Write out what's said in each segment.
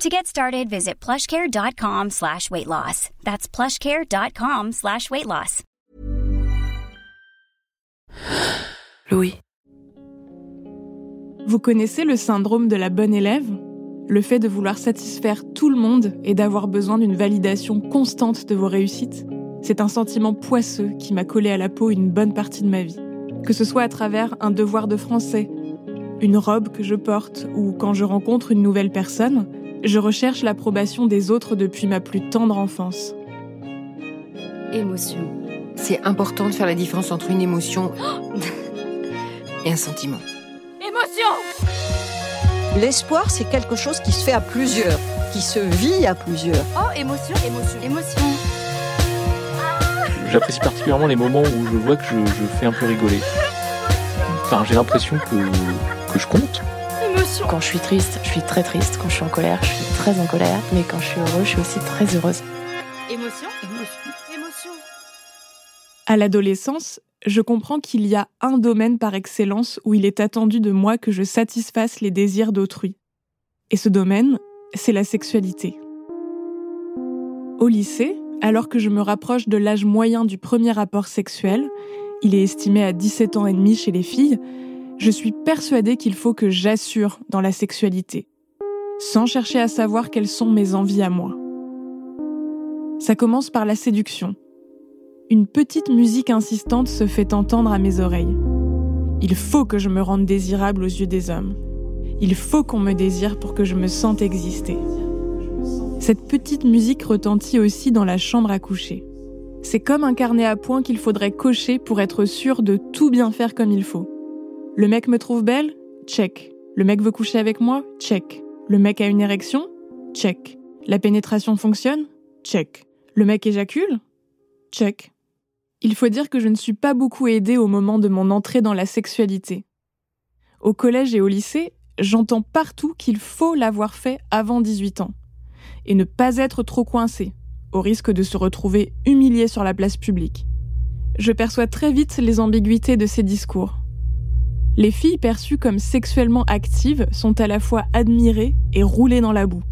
To get started, visit plushcare.com slash weight loss. That's plushcare.com slash weight loss. Louis. Vous connaissez le syndrome de la bonne élève? Le fait de vouloir satisfaire tout le monde et d'avoir besoin d'une validation constante de vos réussites? C'est un sentiment poisseux qui m'a collé à la peau une bonne partie de ma vie. Que ce soit à travers un devoir de français, une robe que je porte ou quand je rencontre une nouvelle personne, je recherche l'approbation des autres depuis ma plus tendre enfance. Émotion. C'est important de faire la différence entre une émotion et un sentiment. Émotion L'espoir, c'est quelque chose qui se fait à plusieurs, qui se vit à plusieurs. Oh, émotion, émotion, émotion. J'apprécie particulièrement les moments où je vois que je, je fais un peu rigoler. Enfin, j'ai l'impression que, que je compte. Émotion. Quand je suis triste, je suis très triste. Quand je suis en colère, je suis très en colère. Mais quand je suis heureuse, je suis aussi très heureuse. Émotion, émotion, émotion. À l'adolescence, je comprends qu'il y a un domaine par excellence où il est attendu de moi que je satisfasse les désirs d'autrui. Et ce domaine, c'est la sexualité. Au lycée, alors que je me rapproche de l'âge moyen du premier rapport sexuel, il est estimé à 17 ans et demi chez les filles, je suis persuadée qu'il faut que j'assure dans la sexualité, sans chercher à savoir quelles sont mes envies à moi. Ça commence par la séduction. Une petite musique insistante se fait entendre à mes oreilles. Il faut que je me rende désirable aux yeux des hommes. Il faut qu'on me désire pour que je me sente exister. Cette petite musique retentit aussi dans la chambre à coucher. C'est comme un carnet à points qu'il faudrait cocher pour être sûr de tout bien faire comme il faut. Le mec me trouve belle? Check. Le mec veut coucher avec moi? Check. Le mec a une érection? Check. La pénétration fonctionne? Check. Le mec éjacule? Check. Il faut dire que je ne suis pas beaucoup aidée au moment de mon entrée dans la sexualité. Au collège et au lycée, j'entends partout qu'il faut l'avoir fait avant 18 ans et ne pas être trop coincé, au risque de se retrouver humilié sur la place publique. Je perçois très vite les ambiguïtés de ces discours. Les filles perçues comme sexuellement actives sont à la fois admirées et roulées dans la boue.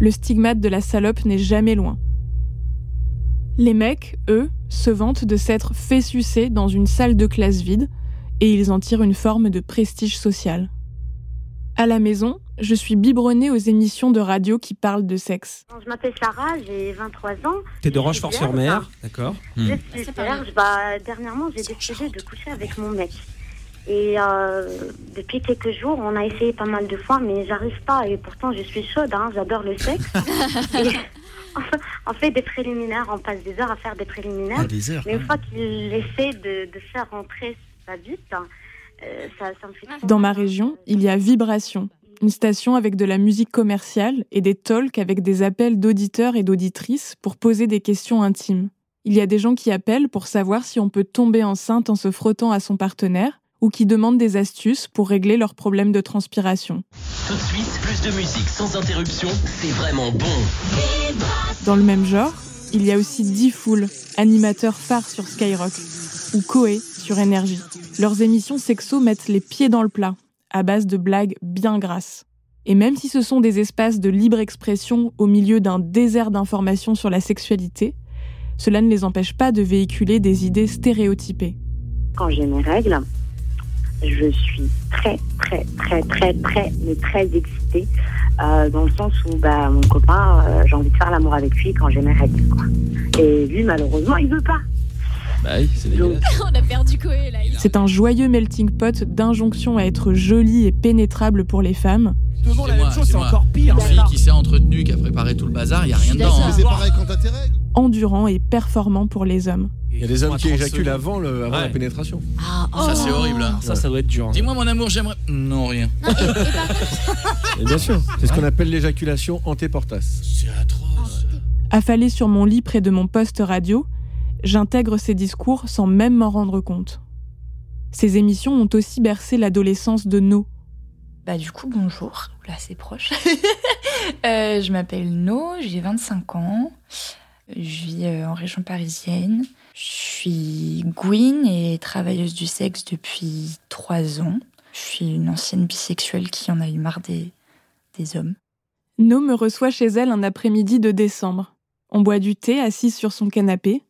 Le stigmate de la salope n'est jamais loin. Les mecs, eux, se vantent de s'être fait sucer dans une salle de classe vide et ils en tirent une forme de prestige social. À la maison, je suis biberonnée aux émissions de radio qui parlent de sexe. Je m'appelle Sarah, j'ai 23 ans. T'es de Rochefort-sur-Mer, d'accord Je suis vierge. Bah, dernièrement, j'ai décidé de coucher avec mon mec. Et euh, depuis quelques jours, on a essayé pas mal de fois, mais j'arrive pas. Et pourtant, je suis chaude, hein, j'adore le sexe. Et on fait des préliminaires, on passe des heures à faire des préliminaires. Ah, des heures, mais une fois qu'il essaie de, de faire rentrer sa bite, euh, ça, ça me fait Dans ma région, il y a Vibration, une station avec de la musique commerciale et des talks avec des appels d'auditeurs et d'auditrices pour poser des questions intimes. Il y a des gens qui appellent pour savoir si on peut tomber enceinte en se frottant à son partenaire ou qui demandent des astuces pour régler leurs problèmes de transpiration. Tout de suite, plus de musique sans interruption, c'est vraiment bon. Dans le même genre, il y a aussi D-Fool, animateur phare sur Skyrock, ou Koé sur Énergie. Leurs émissions sexo mettent les pieds dans le plat, à base de blagues bien grasses. Et même si ce sont des espaces de libre expression au milieu d'un désert d'informations sur la sexualité, cela ne les empêche pas de véhiculer des idées stéréotypées. Quand j'ai mes règles, je suis très, très, très, très, très, mais très excitée. euh, dans le sens où bah, mon copain, euh, j'ai envie de faire l'amour avec lui quand j'ai mes règles. Quoi. Et lui, malheureusement, il veut pas. Bah oui, c'est dégueulasse. On a perdu Koé là. C'est un joyeux melting pot d'injonctions à être jolie et pénétrable pour les femmes, Devant la C'est même moi, chose, c'est encore pire. Une fille qui s'est entretenue, qui a préparé tout le bazar, il y a rien dedans. hein. C'est pareil quand t'as tes règles. endurant et performant pour les hommes. Il y a des hommes qui 30 éjaculent avant, le, avant la pénétration. Ah, Ça, c'est oh. horrible. hein. Ça, ça doit être dur. hein. Dis-moi, mon amour, j'aimerais. Non, rien. Non, et, et par contre, Et bien sûr, c'est ce qu'on appelle l'éjaculation antéportas. C'est atroce. Affalée sur mon lit près de mon poste radio, j'intègre ces discours sans même m'en rendre compte. Ces émissions ont aussi bercé l'adolescence de No. Bah du coup, bonjour. Là, c'est proche. Euh, je m'appelle No, j'ai 25 ans. Je vis euh, en région parisienne. Je suis Gwyn et travailleuse du sexe depuis 3 ans. Je suis une ancienne bisexuelle qui en a eu marre des, des hommes. No me reçoit chez elle un après-midi de décembre. On boit du thé assise sur son canapé.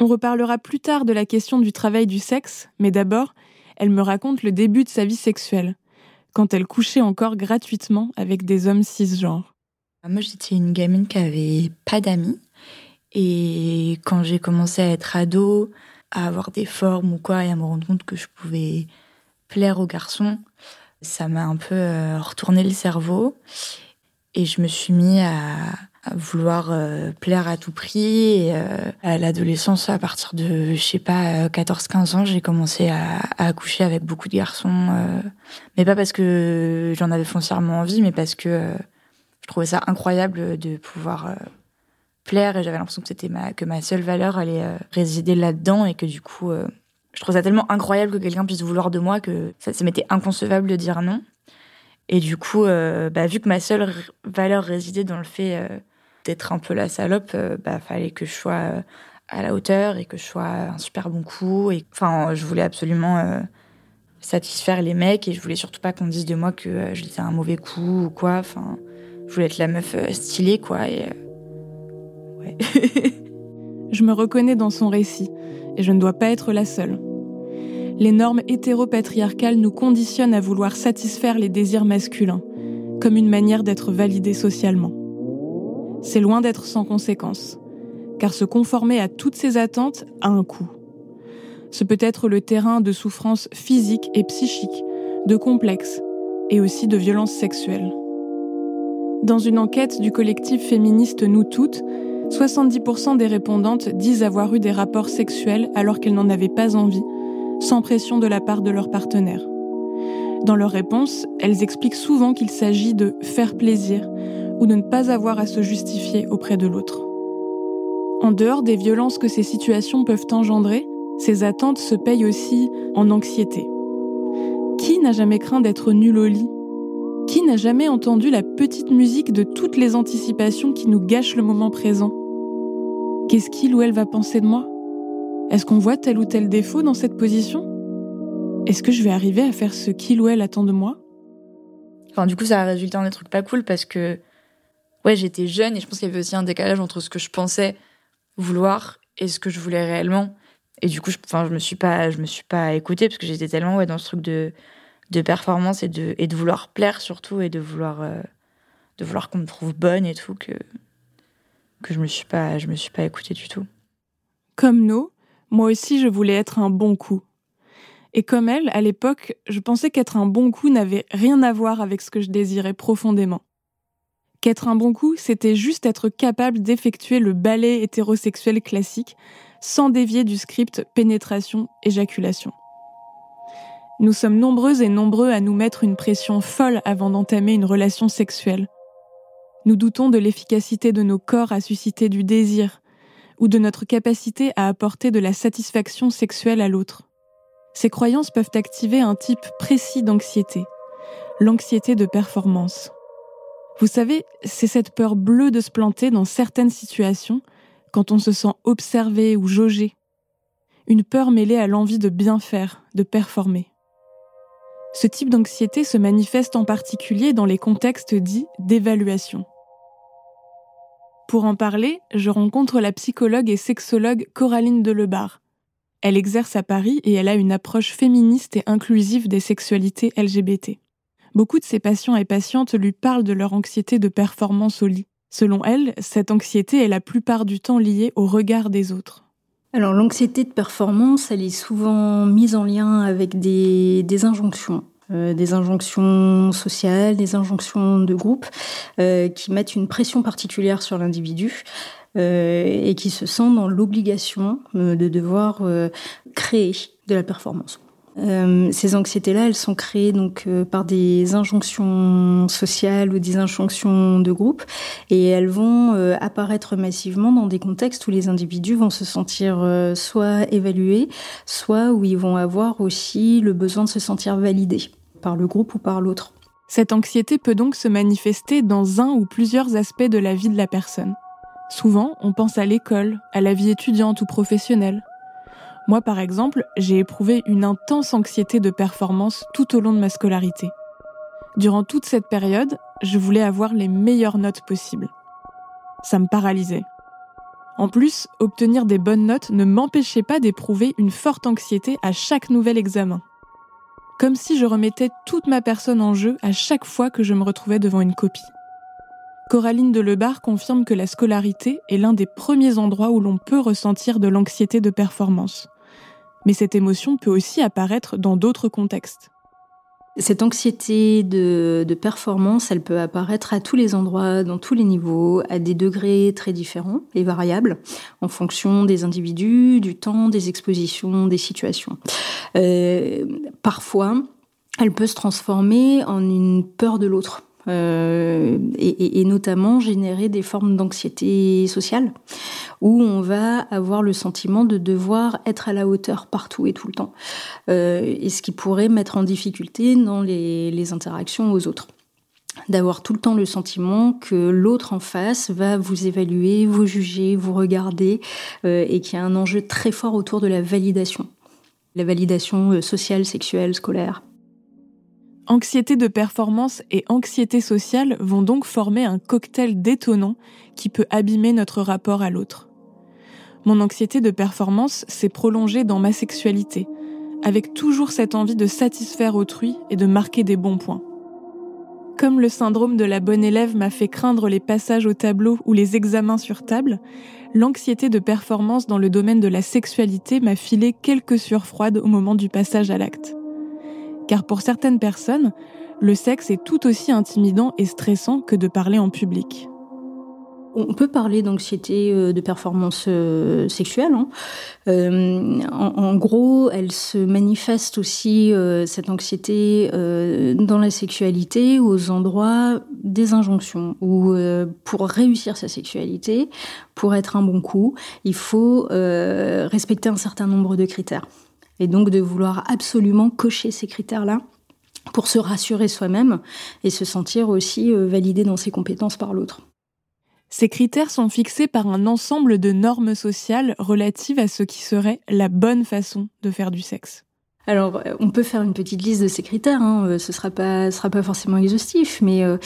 On reparlera plus tard de la question du travail du sexe, mais d'abord, elle me raconte le début de sa vie sexuelle, quand elle couchait encore gratuitement avec des hommes cisgenres. Moi, j'étais une gamine qui avait pas d'amis. Et quand j'ai commencé à être ado, à avoir des formes ou quoi, et à me rendre compte que je pouvais plaire aux garçons, ça m'a un peu euh, retourné le cerveau. Et je me suis mis à vouloir euh, plaire à tout prix. Euh, à l'adolescence, à partir de, je sais pas, 14-15 ans, j'ai commencé à, à coucher avec beaucoup de garçons. euh, mais pas parce que j'en avais foncièrement envie, mais parce que euh, je trouvais ça incroyable de pouvoir euh, plaire et j'avais l'impression que c'était ma que ma seule valeur allait euh, résider là-dedans et que du coup euh, je trouve ça tellement incroyable que quelqu'un puisse vouloir de moi que ça, m'était inconcevable de dire non et du coup euh, bah, vu que ma seule valeur résidait dans le fait euh, d'être un peu la salope euh, bah fallait que je sois euh, à la hauteur et que je sois un super bon coup et enfin je voulais absolument euh, satisfaire les mecs et je voulais surtout pas qu'on dise de moi que euh, j'étais un mauvais coup ou quoi enfin je voulais être la meuf stylée quoi Je me reconnais dans son récit, et je ne dois pas être la seule. Les normes hétéropatriarcales nous conditionnent à vouloir satisfaire les désirs masculins, comme une manière d'être validé socialement. C'est loin d'être sans conséquence, car se conformer à toutes ces attentes a un coût. Ce peut être le terrain de souffrances physiques et psychiques, de complexes, et aussi de violences sexuelles. Dans une enquête du collectif féministe Nous Toutes, 70% des répondantes disent avoir eu des rapports sexuels alors qu'elles n'en avaient pas envie, sans pression de la part de leur partenaire. Dans leurs réponses, elles expliquent souvent qu'il s'agit de faire plaisir ou de ne pas avoir à se justifier auprès de l'autre. En dehors des violences que ces situations peuvent engendrer, ces attentes se payent aussi en anxiété. Qui n'a jamais craint d'être nul au lit? Qui n'a jamais entendu la petite musique de toutes les anticipations qui nous gâchent le moment présent? Qu'est-ce qu'il ou elle va penser de moi? Est-ce qu'on voit tel ou tel défaut dans cette position? Est-ce que je vais arriver à faire ce qu'il ou elle attend de moi? Enfin, du coup, ça a résulté en des trucs pas cool parce que, ouais, j'étais jeune et je pense qu'il y avait aussi un décalage entre ce que je pensais vouloir et ce que je voulais réellement. Et du coup, je, enfin, je me suis pas, je me suis pas écoutée parce que j'étais tellement dans ce truc de de performance et de et de vouloir plaire surtout et de vouloir euh, de vouloir qu'on me trouve bonne et tout que que je me suis pas, je me suis pas écoutée du tout. Comme nous, moi aussi je voulais être un bon coup. Et comme elle, à l'époque, je pensais qu'être un bon coup n'avait rien à voir avec ce que je désirais profondément. Qu'être un bon coup, c'était juste être capable d'effectuer le ballet hétérosexuel classique sans dévier du script pénétration-éjaculation. Nous sommes nombreuses et nombreux à nous mettre une pression folle avant d'entamer une relation sexuelle. Nous doutons de l'efficacité de nos corps à susciter du désir ou de notre capacité à apporter de la satisfaction sexuelle à l'autre. Ces croyances peuvent activer un type précis d'anxiété, l'anxiété de performance. Vous savez, c'est cette peur bleue de se planter dans certaines situations quand on se sent observé ou jaugé. Une peur mêlée à l'envie de bien faire, de performer. Ce type d'anxiété se manifeste en particulier dans les contextes dits d'évaluation. Pour en parler, je rencontre la psychologue et sexologue Coraline Delebarre. Elle exerce à Paris et elle a une approche féministe et inclusive des sexualités LGBT. Beaucoup de ses patients et patientes lui parlent de leur anxiété de performance au lit. Selon elle, cette anxiété est la plupart du temps liée au regard des autres. Alors l'anxiété de performance, elle est souvent mise en lien avec des, injonctions. Euh, des injonctions sociales, des injonctions de groupe, euh, qui mettent une pression particulière sur l'individu euh, et qui se sent dans l'obligation de devoir créer de la performance. Euh, ces anxiétés-là, elles sont créées donc euh, par des injonctions sociales ou des injonctions de groupe, et elles vont euh, apparaître massivement dans des contextes où les individus vont se sentir soit évalués, soit où ils vont avoir aussi le besoin de se sentir validés par le groupe ou par l'autre. Cette anxiété peut donc se manifester dans un ou plusieurs aspects de la vie de la personne. Souvent, on pense à l'école, à la vie étudiante ou professionnelle. Moi, par exemple, j'ai éprouvé une intense anxiété de performance tout au long de ma scolarité. Durant toute cette période, je voulais avoir les meilleures notes possibles. Ça me paralysait. En plus, obtenir des bonnes notes ne m'empêchait pas d'éprouver une forte anxiété à chaque nouvel examen. Comme si je remettais toute ma personne en jeu à chaque fois que je me retrouvais devant une copie. Coraline Delebar confirme que la scolarité est l'un des premiers endroits où l'on peut ressentir de l'anxiété de performance. Mais cette émotion peut aussi apparaître dans d'autres contextes. Cette anxiété de, performance, elle peut apparaître à tous les endroits, dans tous les niveaux, à des degrés très différents et variables, en fonction des individus, du temps, des expositions, des situations. Euh, parfois, elle peut se transformer en une peur de l'autre. Euh, et, notamment générer des formes d'anxiété sociale où on va avoir le sentiment de devoir être à la hauteur partout et tout le temps euh, et ce qui pourrait mettre en difficulté dans les, les interactions aux autres d'avoir tout le temps le sentiment que l'autre en face va vous évaluer, vous juger, vous regarder euh, et qu'il y a un enjeu très fort autour de la validation la validation sociale, sexuelle, scolaire. Anxiété de performance et anxiété sociale vont donc former un cocktail détonnant qui peut abîmer notre rapport à l'autre. Mon anxiété de performance s'est prolongée dans ma sexualité, avec toujours cette envie de satisfaire autrui et de marquer des bons points. Comme le syndrome de la bonne élève m'a fait craindre les passages au tableau ou les examens sur table, l'anxiété de performance dans le domaine de la sexualité m'a filé quelques sueurs froides au moment du passage à l'acte car pour certaines personnes, le sexe est tout aussi intimidant et stressant que de parler en public. On peut parler d'anxiété euh, de performance euh, sexuelle. Hein. Euh, en, gros, elle se manifeste aussi, cette anxiété, dans la sexualité, aux endroits des injonctions, où pour réussir sa sexualité, pour être un bon coup, il faut respecter un certain nombre de critères et donc de vouloir absolument cocher ces critères-là pour se rassurer soi-même et se sentir aussi validé dans ses compétences par l'autre. Ces critères sont fixés par un ensemble de normes sociales relatives à ce qui serait la bonne façon de faire du sexe. Alors, on peut faire une petite liste de ces critères. Hein. Ce sera pas, ce sera pas forcément exhaustif, mais euh,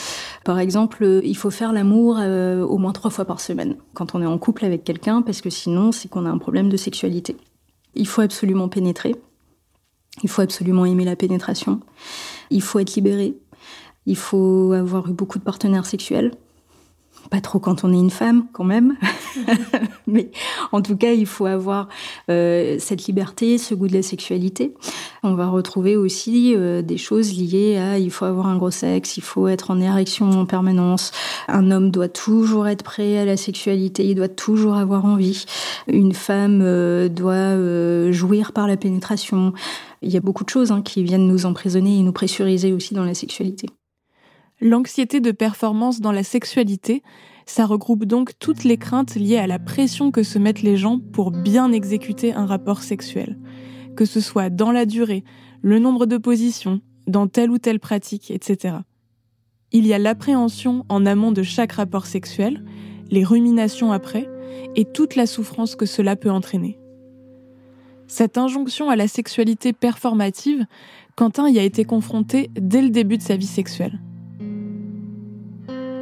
par exemple, il faut faire l'amour euh, au moins trois fois par semaine quand on est en couple avec quelqu'un, parce que sinon, c'est qu'on a un problème de sexualité. Il faut absolument pénétrer. Il faut absolument aimer la pénétration. Il faut être libéré. Il faut avoir eu beaucoup de partenaires sexuels. Pas trop quand on est une femme, quand même. Mais en tout cas, il faut avoir euh, cette liberté, ce goût de la sexualité. On va retrouver aussi euh, des choses liées à il faut avoir un gros sexe, il faut être en érection en permanence. Un homme doit toujours être prêt à la sexualité, il doit toujours avoir envie. Une femme euh, doit euh, jouir par la pénétration. Il y a beaucoup de choses hein, qui viennent nous emprisonner et nous pressuriser aussi dans la sexualité. L'anxiété de performance dans la sexualité, ça regroupe donc toutes les craintes liées à la pression que se mettent les gens pour bien exécuter un rapport sexuel, que ce soit dans la durée, le nombre de positions, dans telle ou telle pratique, etc. Il y a l'appréhension en amont de chaque rapport sexuel, les ruminations après, et toute la souffrance que cela peut entraîner. Cette injonction à la sexualité performative, Quentin y a été confronté dès le début de sa vie sexuelle.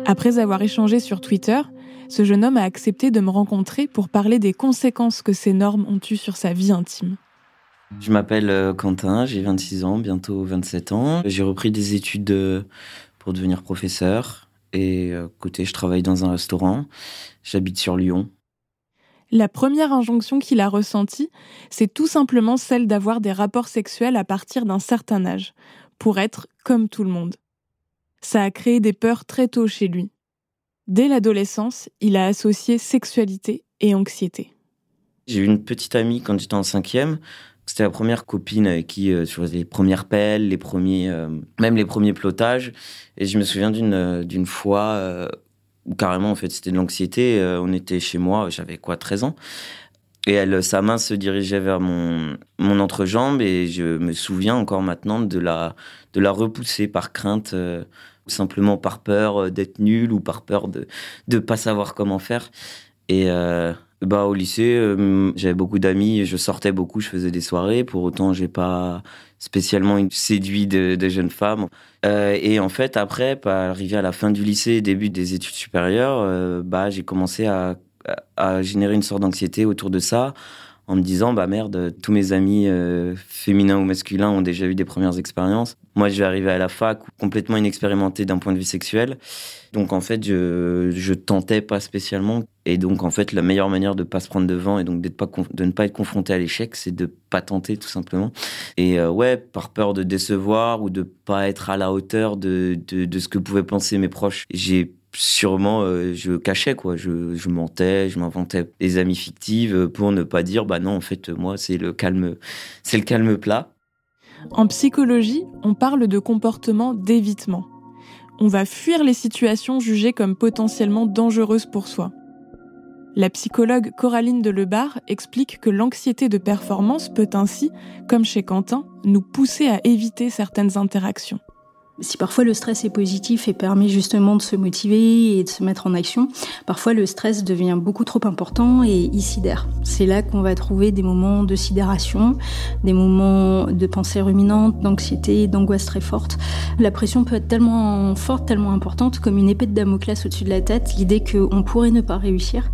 Après avoir échangé sur Twitter, ce jeune homme a accepté de me rencontrer pour parler des conséquences que ces normes ont eues sur sa vie intime. Je m'appelle euh, Quentin, j'ai 26 ans, bientôt 27 ans. J'ai repris des études euh, pour devenir professeur et à côté je travaille dans un restaurant. J'habite sur Lyon. La première injonction qu'il a ressentie, c'est tout simplement celle d'avoir des rapports sexuels à partir d'un certain âge, pour être comme tout le monde. Ça a créé des peurs très tôt chez lui. Dès l'adolescence, il a associé sexualité et anxiété. J'ai eu une petite amie quand j'étais en cinquième. C'était la première copine avec qui, euh, sur les premières pelles, les premiers, euh, même les premiers plotages. Et je me souviens d'une euh, fois euh, où carrément, en fait, c'était de l'anxiété. On était chez moi, j'avais quoi, 13 ans. Et elle, sa main se dirigeait vers mon, mon entrejambe et je me souviens encore maintenant de la, de la repousser par crainte, euh, ou simplement par peur d'être nul ou par peur de ne pas savoir comment faire. Et euh, bah, au lycée, euh, j'avais beaucoup d'amis, je sortais beaucoup, je faisais des soirées. Pour autant, j'ai pas spécialement séduit de, jeunes femmes. Euh, et en fait, après, pas arrivé à la fin du lycée, début des études supérieures, bah, j'ai commencé à, à, générer une sorte d'anxiété autour de ça en me disant bah merde tous mes amis féminins ou masculins ont déjà eu des premières expériences moi je vais arriver à la fac complètement inexpérimenté d'un point de vue sexuel donc en fait je je tentais pas spécialement et donc en fait la meilleure manière de pas se prendre devant et donc de ne pas être confronté à l'échec c'est de pas tenter tout simplement et euh, ouais par peur de décevoir ou de pas être à la hauteur de ce que pouvaient penser mes proches j'ai sûrement euh, je cachais quoi je, mentais je m'inventais des amies fictives pour ne pas dire bah non en fait moi c'est le calme c'est le calme plat En psychologie, on parle de comportement d'évitement. On va fuir les situations jugées comme potentiellement dangereuses pour soi. La psychologue Coraline Delebar explique que l'anxiété de performance peut ainsi, comme chez Quentin, nous pousser à éviter certaines interactions. Si parfois le stress est positif et permet justement de se motiver et de se mettre en action, parfois le stress devient beaucoup trop important et il sidère. C'est là qu'on va trouver des moments de sidération, des moments de pensée ruminante, d'anxiété, d'angoisse très forte. La pression peut être tellement forte, tellement importante, comme une épée de Damoclès au-dessus de la tête, l'idée qu'on pourrait ne pas réussir.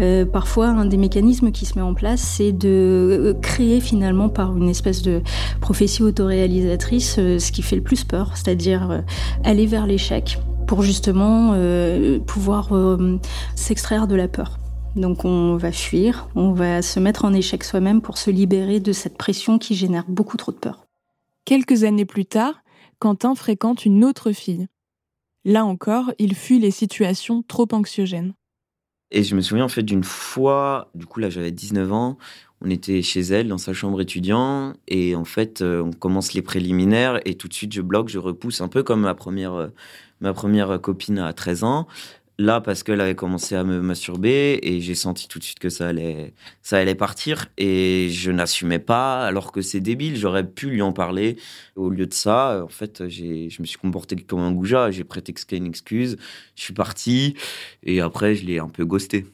Euh, parfois, un des mécanismes qui se met en place, c'est de créer finalement par une espèce de prophétie autoréalisatrice euh, ce qui fait le plus peur, c'est-à-dire euh, aller vers l'échec pour justement euh, pouvoir euh, s'extraire de la peur. Donc on va fuir, on va se mettre en échec soi-même pour se libérer de cette pression qui génère beaucoup trop de peur. Quelques années plus tard, Quentin fréquente une autre fille. Là encore, il fuit les situations trop anxiogènes. Et je me souviens en fait d'une fois du coup là j'avais 19 ans on était chez elle dans sa chambre étudiant et en fait euh, on commence les préliminaires et tout de suite je bloque je repousse un peu comme ma première euh, ma première copine à 13 ans là parce qu'elle avait commencé à me masturber et j'ai senti tout de suite que ça allait ça allait partir et je n'assumais pas alors que c'est débile. J'aurais pu lui en parler. Au lieu de ça en fait je me suis comporté comme un goujat. J'ai prétexté une excuse. Je suis parti et après je l'ai un peu ghosté.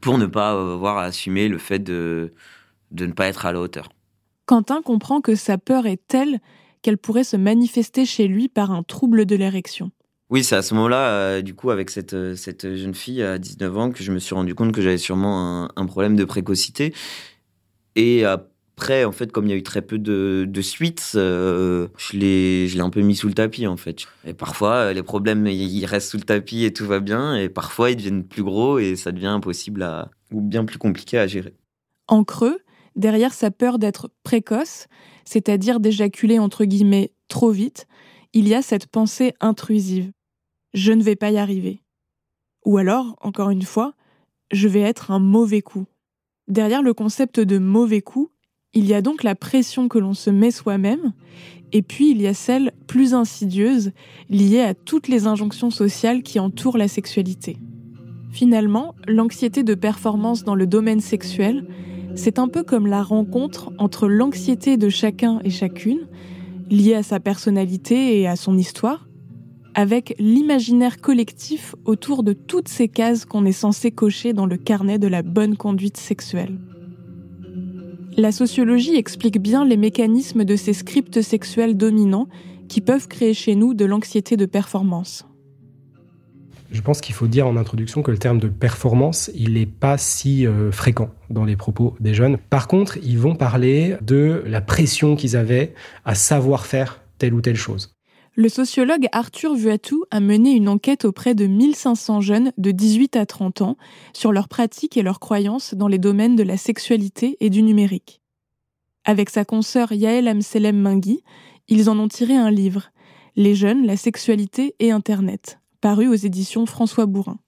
Pour ne pas avoir à assumer le fait de de ne pas être à la hauteur. Quentin comprend que sa peur est telle qu'elle pourrait se manifester chez lui par un trouble de l'érection. Oui, c'est à ce moment-là, euh, du coup, avec cette, euh, jeune fille à 19 ans, que je me suis rendu compte que j'avais sûrement un, problème de précocité. Et après, en fait, comme il y a eu très peu de, suites, euh, je l'ai un peu mis sous le tapis, en fait. Et parfois, les problèmes, ils restent sous le tapis et tout va bien. Et parfois, ils deviennent plus gros et ça devient impossible à, ou bien plus compliqué à gérer. En creux, derrière sa peur d'être précoce, c'est-à-dire d'éjaculer entre guillemets trop vite, il y a cette pensée intrusive. Je ne vais pas y arriver. Ou alors, encore une fois, je vais être un mauvais coup. Derrière le concept de mauvais coup, il y a donc la pression que l'on se met soi-même, et puis il y a celle plus insidieuse liée à toutes les injonctions sociales qui entourent la sexualité. Finalement, l'anxiété de performance dans le domaine sexuel, c'est un peu comme la rencontre entre l'anxiété de chacun et chacune, liée à sa personnalité et à son histoire, avec l'imaginaire collectif autour de toutes ces cases qu'on est censé cocher dans le carnet de la bonne conduite sexuelle. La sociologie explique bien les mécanismes de ces scripts sexuels dominants qui peuvent créer chez nous de l'anxiété de performance. Je pense qu'il faut dire en introduction que le terme de performance, il n'est pas si euh, fréquent dans les propos des jeunes. Par contre, ils vont parler de la pression qu'ils avaient à savoir faire telle ou telle chose. Le sociologue Arthur Vuattou a mené une enquête auprès de 1500 jeunes de 18 à 30 ans sur leurs pratiques et leurs croyances dans les domaines de la sexualité et du numérique. Avec sa consoeur Yael Amselem Mingui, ils en ont tiré un livre, Les jeunes, la sexualité et Internet, paru aux éditions François Bourrin.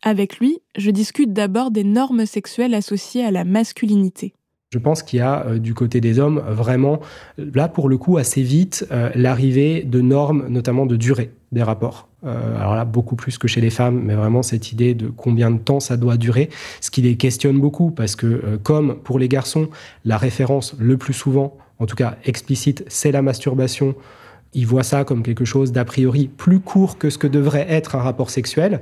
Avec lui, je discute d'abord des normes sexuelles associées à la masculinité. Je pense qu'il y a euh, du côté des hommes vraiment, là pour le coup, assez vite, euh, l'arrivée de normes, notamment de durée des rapports. Euh, alors là, beaucoup plus que chez les femmes, mais vraiment cette idée de combien de temps ça doit durer, ce qui les questionne beaucoup, parce que comme pour les garçons, la référence le plus souvent, en tout cas explicite, c'est la masturbation, ils voient ça comme quelque chose d'a priori plus court que ce que devrait être un rapport sexuel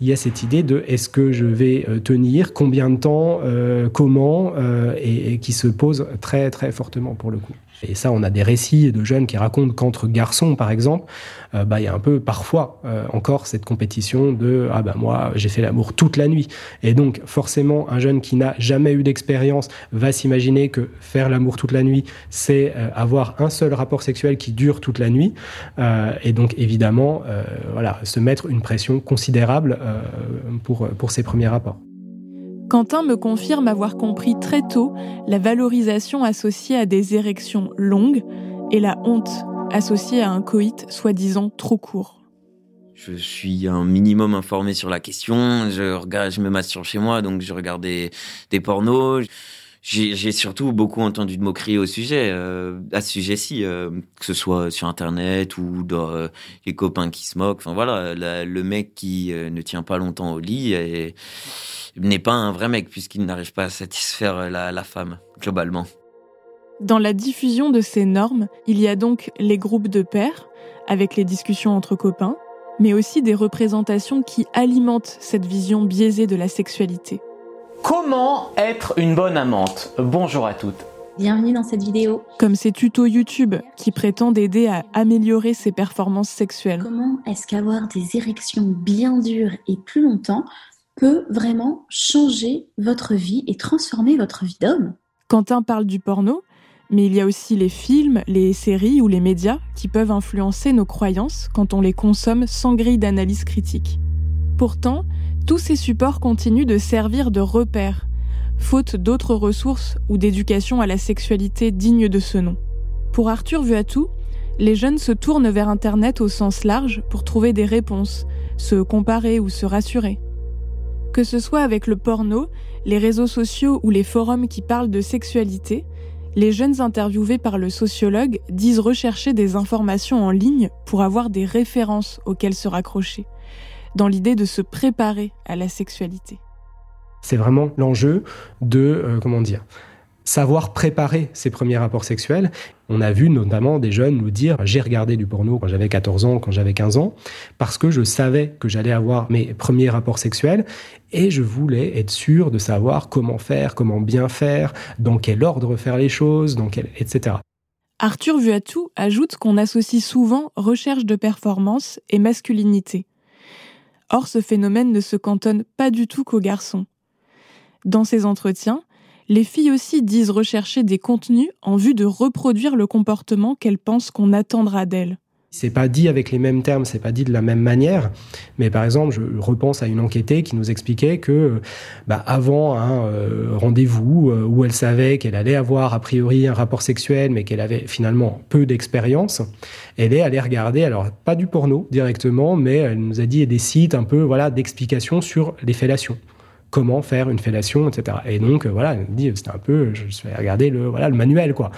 il y a cette idée de est-ce que je vais euh, tenir, combien de temps, euh, comment, euh, et, qui se pose très très fortement pour le coup. Et ça, on a des récits de jeunes qui racontent qu'entre garçons, par exemple, euh, bah, il y a un peu parfois euh, encore cette compétition de ah bah moi j'ai fait l'amour toute la nuit. Et donc forcément, un jeune qui n'a jamais eu d'expérience va s'imaginer que faire l'amour toute la nuit, c'est euh, avoir un seul rapport sexuel qui dure toute la nuit. et donc évidemment, voilà, se mettre une pression considérable pour, pour ces premiers rapports. Quentin me confirme avoir compris très tôt la valorisation associée à des érections longues et la honte associée à un coït soi-disant trop court. Je suis un minimum informé sur la question. Je regarde, je me masturbe chez moi, donc je regarde des, pornos. J'ai surtout beaucoup entendu de moqueries au sujet, euh, à ce sujet-ci, euh, que ce soit sur Internet ou dans euh, les copains qui se moquent. Enfin voilà, le mec qui ne tient pas longtemps au lit n'est pas un vrai mec puisqu'il n'arrive pas à satisfaire la, la femme, globalement. Dans la diffusion de ces normes, il y a donc les groupes de pairs, avec les discussions entre copains, mais aussi des représentations qui alimentent cette vision biaisée de la sexualité. Comment être une bonne amante Bonjour à toutes. Bienvenue dans cette vidéo. Comme ces tutos YouTube qui prétendent aider à améliorer ses performances sexuelles. Comment est-ce qu'avoir des érections bien dures et plus longtemps peut vraiment changer votre vie et transformer votre vie d'homme? Quentin parle du porno, mais il y a aussi les films, les séries ou les médias qui peuvent influencer nos croyances quand on les consomme sans grille d'analyse critique. Pourtant, tous ces supports continuent de servir de repères, faute d'autres ressources ou d'éducation à la sexualité digne de ce nom. Pour Arthur Vuattou, les jeunes se tournent vers Internet au sens large pour trouver des réponses, se comparer ou se rassurer. Que ce soit avec le porno, les réseaux sociaux ou les forums qui parlent de sexualité, les jeunes interviewés par le sociologue disent rechercher des informations en ligne pour avoir des références auxquelles se raccrocher, dans l'idée de se préparer à la sexualité. C'est vraiment l'enjeu de, euh, comment dire, savoir préparer ses premiers rapports sexuels. On a vu notamment des jeunes nous dire j'ai regardé du porno quand j'avais 14 ans, quand j'avais 15 ans, parce que je savais que j'allais avoir mes premiers rapports sexuels et je voulais être sûr de savoir comment faire, comment bien faire, dans quel ordre faire les choses, dans quel, etc. Arthur Vuattou ajoute qu'on associe souvent recherche de performance et masculinité. Or, ce phénomène ne se cantonne pas du tout qu'aux garçons. Dans ces entretiens, les filles aussi disent rechercher des contenus en vue de reproduire le comportement qu'elles pensent qu'on attendra d'elles. C'est pas dit avec les mêmes termes, c'est pas dit de la même manière, mais par exemple, je repense à une enquêtée qui nous expliquait que, bah, avant un euh, rendez-vous euh, où elle savait qu'elle allait avoir a priori un rapport sexuel, mais qu'elle avait finalement peu d'expérience, elle est allée regarder, alors pas du porno directement, mais elle nous a dit des sites un peu, voilà, d'explications sur les fellations comment faire une fellation, etc. Et donc, euh, voilà, dit, c'était un peu, je vais regarder le, voilà, le manuel, quoi,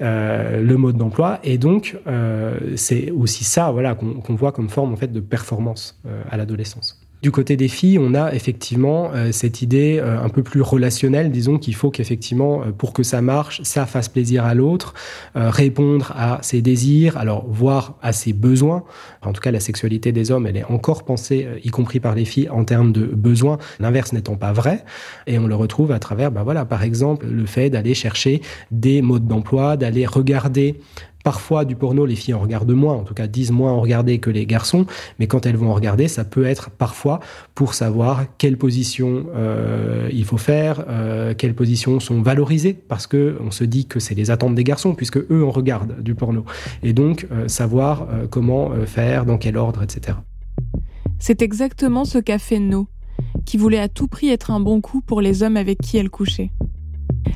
euh, le mode d'emploi. Et donc, euh, c'est aussi ça, voilà, qu'on voit comme forme, en fait, de performance à l'adolescence. Du côté des filles, on a effectivement euh, cette idée euh, un peu plus relationnelle, disons qu'il faut qu'effectivement, euh, pour que ça marche, ça fasse plaisir à l'autre, répondre à ses désirs, alors voir à ses besoins. En tout cas, la sexualité des hommes, elle est encore pensée, y compris par les filles, en termes de besoins, l'inverse n'étant pas vrai. Et on le retrouve à travers, ben voilà, par exemple, le fait d'aller chercher des modes d'emploi, d'aller regarder Parfois, du porno, les filles en regardent moins, en tout cas disent moins en regarder que les garçons, mais quand elles vont en regarder, ça peut être parfois pour savoir quelle position euh, il faut faire, euh, quelles positions sont valorisées, parce que on se dit que c'est les attentes des garçons, puisque eux en regardent du porno, et donc euh, savoir comment faire, dans quel ordre, etc. C'est exactement ce qu'a fait No, qui voulait à tout prix être un bon coup pour les hommes avec qui elle couchait.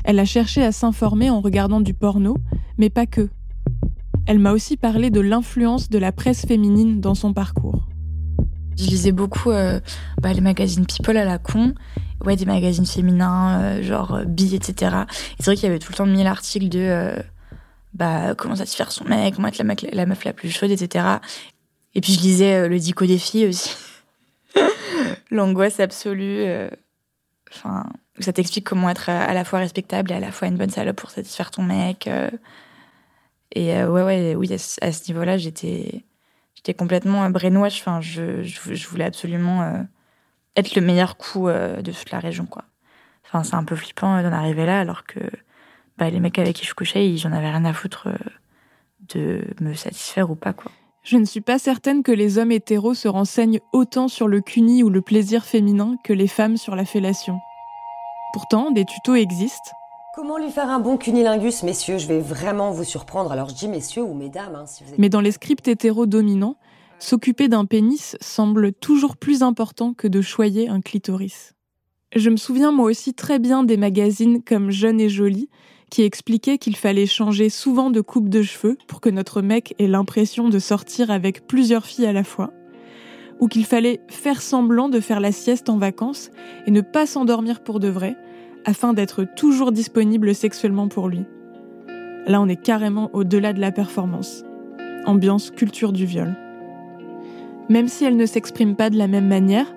Elle a cherché à s'informer en regardant du porno, mais pas que. Elle m'a aussi parlé de l'influence de la presse féminine dans son parcours. Je lisais beaucoup euh, bah, les magazines People à la con, ouais, des magazines féminins, euh, genre euh, Bi, etc. Et c'est vrai qu'il y avait tout le temps mille articles de bah, comment satisfaire son mec, comment être la, meuf la plus chaude, etc. Et puis je lisais le dico des filles aussi. L'angoisse absolue. Enfin, ça t'explique comment être à la fois respectable et à la fois une bonne salope pour satisfaire ton mec. Et euh, ouais, ouais, oui, à ce, niveau-là, j'étais, j'étais complètement euh, brainwash. Enfin, je, je, voulais absolument euh, être le meilleur coup euh, de toute la région, quoi. Enfin, c'est un peu flippant d'en arriver là, alors que bah, les mecs avec qui je couchais, j'en avais rien à foutre de me satisfaire ou pas, quoi. Je ne suis pas certaine que les hommes hétéros se renseignent autant sur le cuni ou le plaisir féminin que les femmes sur la fellation. Pourtant, des tutos existent. Comment lui faire un bon cunilingus, messieurs? Je vais vraiment vous surprendre. Alors je dis messieurs ou mesdames, hein, si vous. Mais dans les scripts hétéros dominants, s'occuper d'un pénis semble toujours plus important que de choyer un clitoris. Je me souviens moi aussi très bien des magazines comme Jeune et Jolie qui expliquaient qu'il fallait changer souvent de coupe de cheveux pour que notre mec ait l'impression de sortir avec plusieurs filles à la fois, ou qu'il fallait faire semblant de faire la sieste en vacances et ne pas s'endormir pour de vrai, afin d'être toujours disponible sexuellement pour lui. Là, on est carrément au-delà de la performance. Ambiance culture du viol. Même si elle ne s'exprime pas de la même manière,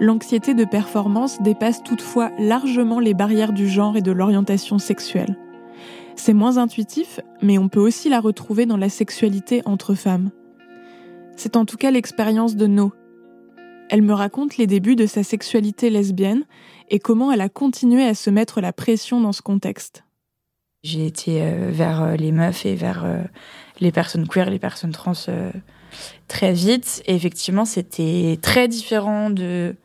l'anxiété de performance dépasse toutefois largement les barrières du genre et de l'orientation sexuelle. C'est moins intuitif, mais on peut aussi la retrouver dans la sexualité entre femmes. C'est en tout cas l'expérience de No. Elle me raconte les débuts de sa sexualité lesbienne et comment elle a continué à se mettre la pression dans ce contexte. J'ai été euh, vers euh, les meufs et vers euh, les personnes queer, les personnes trans très vite. Et effectivement, c'était très différent de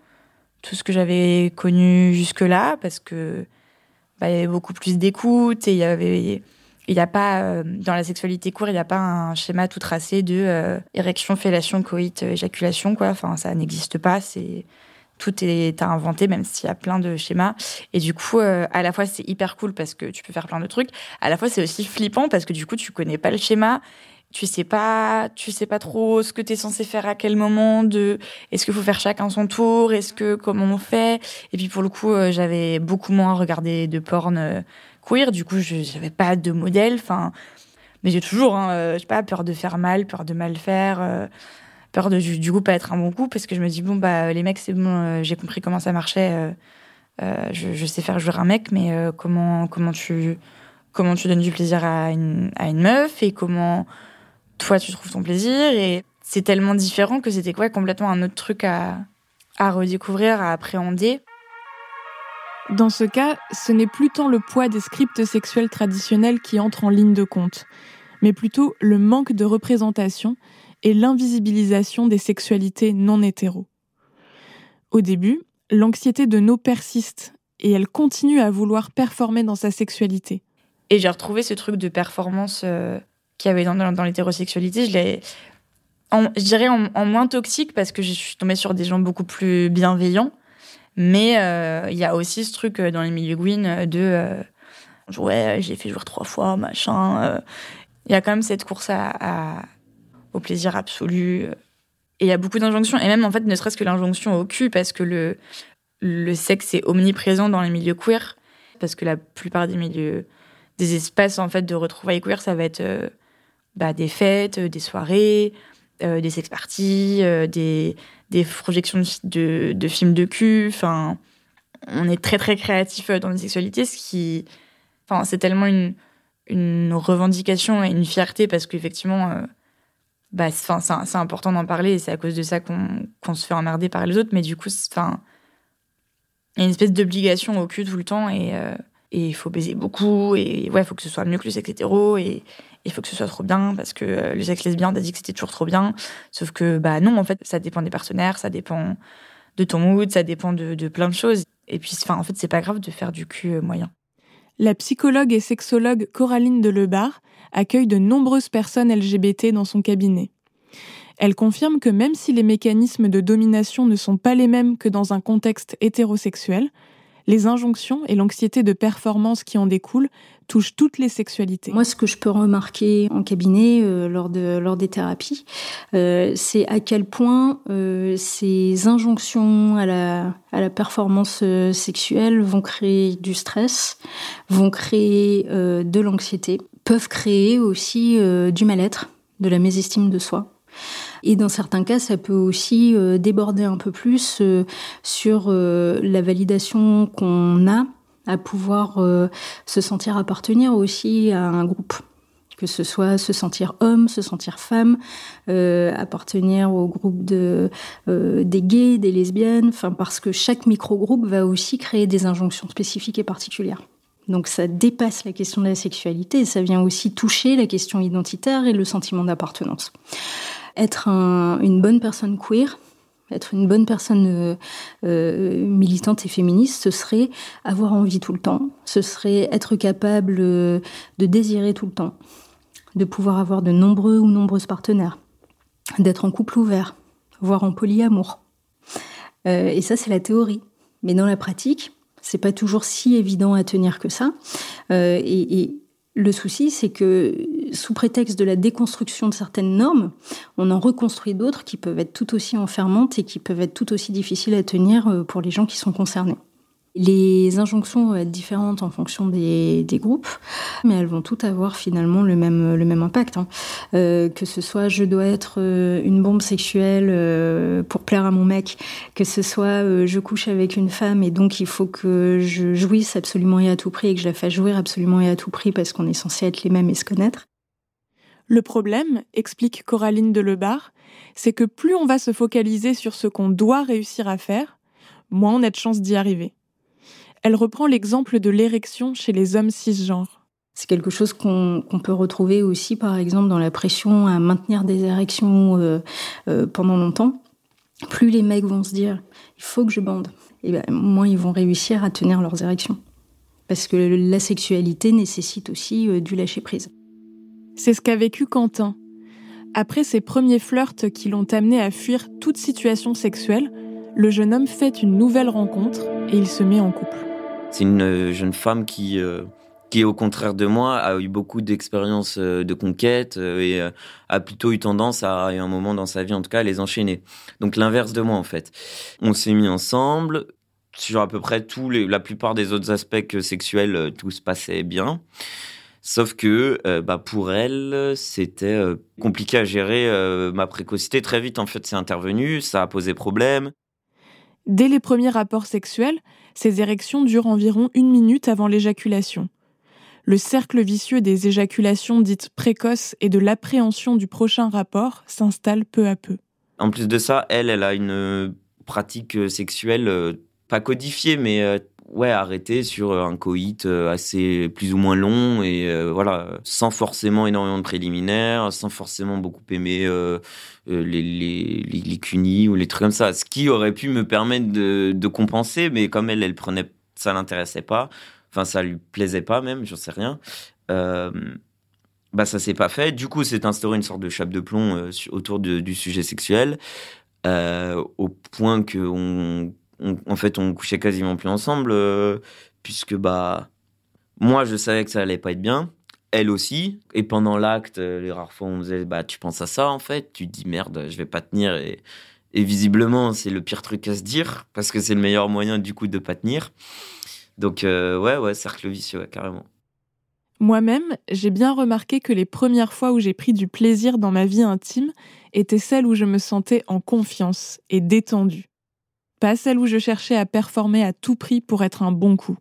tout ce que j'avais connu jusque-là parce que bah, y avait beaucoup plus d'écoute et il y avait il n'y a pas euh, dans la sexualité queer il n'y a pas un schéma tout tracé de euh, érection fellation coït euh, éjaculation quoi. Enfin ça n'existe pas. C'est tout est à inventer même s'il y a plein de schémas. Et du coup euh, à la fois c'est hyper cool parce que tu peux faire plein de trucs. À la fois c'est aussi flippant parce que du coup tu connais pas le schéma. Tu sais pas tu sais pas trop ce que tu es censé faire à quel moment de est-ce qu'il faut faire chacun son tour? Est-ce que comment on fait? Et puis pour le coup euh, j'avais beaucoup moins regardé de porn euh, queer du coup je j'avais pas de modèle enfin mais j'ai toujours hein, euh, je sais pas peur de faire mal peur de mal faire euh, peur de du, coup pas être un bon coup parce que je me dis bon bah les mecs c'est bon euh, j'ai compris comment ça marchait je, sais faire jouer un mec mais comment comment tu comment tu donnes du plaisir à une à une meuf et comment toi tu trouves ton plaisir et c'est tellement différent que c'était quoi complètement un autre truc à à redécouvrir à appréhender Dans ce cas, ce n'est plus tant le poids des scripts sexuels traditionnels qui entre en ligne de compte, mais plutôt le manque de représentation et l'invisibilisation des sexualités non hétéros. Au début, l'anxiété de No persiste et elle continue à vouloir performer dans sa sexualité. Et j'ai retrouvé ce truc de performance euh, qu'il y avait dans, l'hétérosexualité. Je dirais en moins toxique parce que je suis tombée sur des gens beaucoup plus bienveillants. Mais euh, il y a aussi ce truc euh, dans les milieux Gwyn euh, de ouais, j'ai fait jouer trois fois, machin. Il y a quand même cette course à, au plaisir absolu. Et il y a beaucoup d'injonctions. Et même, en fait, ne serait-ce que l'injonction au cul, parce que le, le sexe est omniprésent dans les milieux queer. Parce que la plupart des milieux, des espaces, en fait, de retrouvailles queer, ça va être bah, des fêtes, des soirées, euh, des sex parties, euh, des, projections de, films de cul. Enfin, on est très, très créatif euh, dans les sexualités, ce qui. Enfin, c'est tellement une, revendication et une fierté parce qu'effectivement, euh, bah, c'est, important d'en parler et c'est à cause de ça qu'on, se fait emmerder par les autres. Mais du coup, enfin, il y a une espèce d'obligation au cul tout le temps et, il faut baiser beaucoup, et ouais, il faut que ce soit mieux que le sexe hétéro, et il faut que ce soit trop bien, parce que euh, le sexe lesbien, on a dit que c'était toujours trop bien. Sauf que, bah non, en fait, ça dépend des partenaires, ça dépend de ton mood, ça dépend de, de plein de choses. Et puis, enfin, en fait, c'est pas grave de faire du cul euh, moyen. La psychologue et sexologue Coraline Delebar accueille de nombreuses personnes LGBT dans son cabinet. Elle confirme que même si les mécanismes de domination ne sont pas les mêmes que dans un contexte hétérosexuel, les injonctions et l'anxiété de performance qui en découlent touchent toutes les sexualités. Moi, ce que je peux remarquer en cabinet euh, lors, de, lors des thérapies, euh, c'est à quel point euh, ces injonctions à la, à la performance euh, sexuelle vont créer du stress, vont créer euh, de l'anxiété, peuvent créer aussi euh, du mal-être, de la mésestime de soi. Et dans certains cas, ça peut aussi déborder un peu plus sur la validation qu'on a à pouvoir euh, se sentir appartenir aussi à un groupe. Que ce soit se sentir homme, se sentir femme, euh, appartenir au groupe de, euh, des gays, des lesbiennes, enfin, parce que chaque micro-groupe va aussi créer des injonctions spécifiques et particulières. Donc ça dépasse la question de la sexualité, ça vient aussi toucher la question identitaire et le sentiment d'appartenance être un, une bonne personne queer, être une bonne personne euh, euh, militante et féministe, ce serait avoir envie tout le temps, ce serait être capable euh, de désirer tout le temps, de pouvoir avoir de nombreux ou nombreuses partenaires, d'être en couple ouvert, voire en polyamour. Et ça, c'est la théorie. Mais dans la pratique, c'est pas toujours si évident à tenir que ça. Et le souci, c'est que sous prétexte de la déconstruction de certaines normes, on en reconstruit d'autres qui peuvent être tout aussi enfermantes et qui peuvent être tout aussi difficiles à tenir euh, pour les gens qui sont concernés. Les injonctions vont être différentes en fonction des, groupes, mais elles vont toutes avoir finalement le même, impact. Hein. Euh, que ce soit je dois être euh, une bombe sexuelle pour plaire à mon mec, que ce soit je couche avec une femme et donc il faut que je jouisse absolument et à tout prix et que je la fasse jouir absolument et à tout prix parce qu'on est censé être les mêmes et se connaître. Le problème, explique Coraline Delebar, c'est que plus on va se focaliser sur ce qu'on doit réussir à faire, moins on a de chances d'y arriver. Elle reprend l'exemple de l'érection chez les hommes cisgenres. C'est quelque chose qu'on peut retrouver aussi, par exemple, dans la pression à maintenir des érections euh, euh, pendant longtemps. Plus les mecs vont se dire il faut que je bande, et ben, moins ils vont réussir à tenir leurs érections. Parce que la sexualité nécessite aussi euh, du lâcher prise. C'est ce qu'a vécu Quentin. Après ses premiers flirts qui l'ont amené à fuir toute situation sexuelle, le jeune homme fait une nouvelle rencontre et il se met en couple. C'est une euh, jeune femme qui, euh, qui, au contraire de moi, a eu beaucoup d'expériences euh, de conquête et a plutôt eu tendance à, à un moment dans sa vie, en tout cas, à les enchaîner. Donc l'inverse de moi, en fait. On s'est mis ensemble. Sur à peu près tous les, la plupart des autres aspects sexuels, tout se passait bien. Sauf que euh, bah, pour elle, c'était euh, compliqué à gérer euh, ma précocité. Très vite, en fait, c'est intervenu, ça a posé problème. Dès les premiers rapports sexuels, ces érections durent environ une minute avant l'éjaculation. Le cercle vicieux des éjaculations dites précoces et de l'appréhension du prochain rapport s'installe peu à peu. En plus de ça, elle, elle a une pratique sexuelle pas codifiée, mais ouais, arrêtée sur euh, un coït euh, assez plus ou moins long et euh, voilà, sans forcément énormément de préliminaires, sans forcément beaucoup aimer les, les, les, cunis ou les trucs comme ça. Ce qui aurait pu me permettre de, compenser, mais comme elle, elle prenait, ça l'intéressait pas. Enfin, ça lui plaisait pas même, j'en sais rien. Euh, bah ça s'est pas fait. Du coup, c'est instauré une sorte de chape de plomb autour du sujet sexuel, au point que on, en fait, on couchait quasiment plus ensemble, euh, puisque bah moi, je savais que ça allait pas être bien. Elle aussi. Et pendant l'acte, euh, les rares fois, on faisait, bah, tu penses à ça, en fait. Tu te dis, merde, je vais pas tenir. Et, visiblement, c'est le pire truc à se dire, parce que c'est le meilleur moyen, du coup, de pas tenir. Donc, euh, ouais, ouais, cercle vicieux, carrément. Moi-même, j'ai bien remarqué que les premières fois où j'ai pris du plaisir dans ma vie intime étaient celles où je me sentais en confiance et détendue. Pas celles où je cherchais à performer à tout prix pour être un bon coup.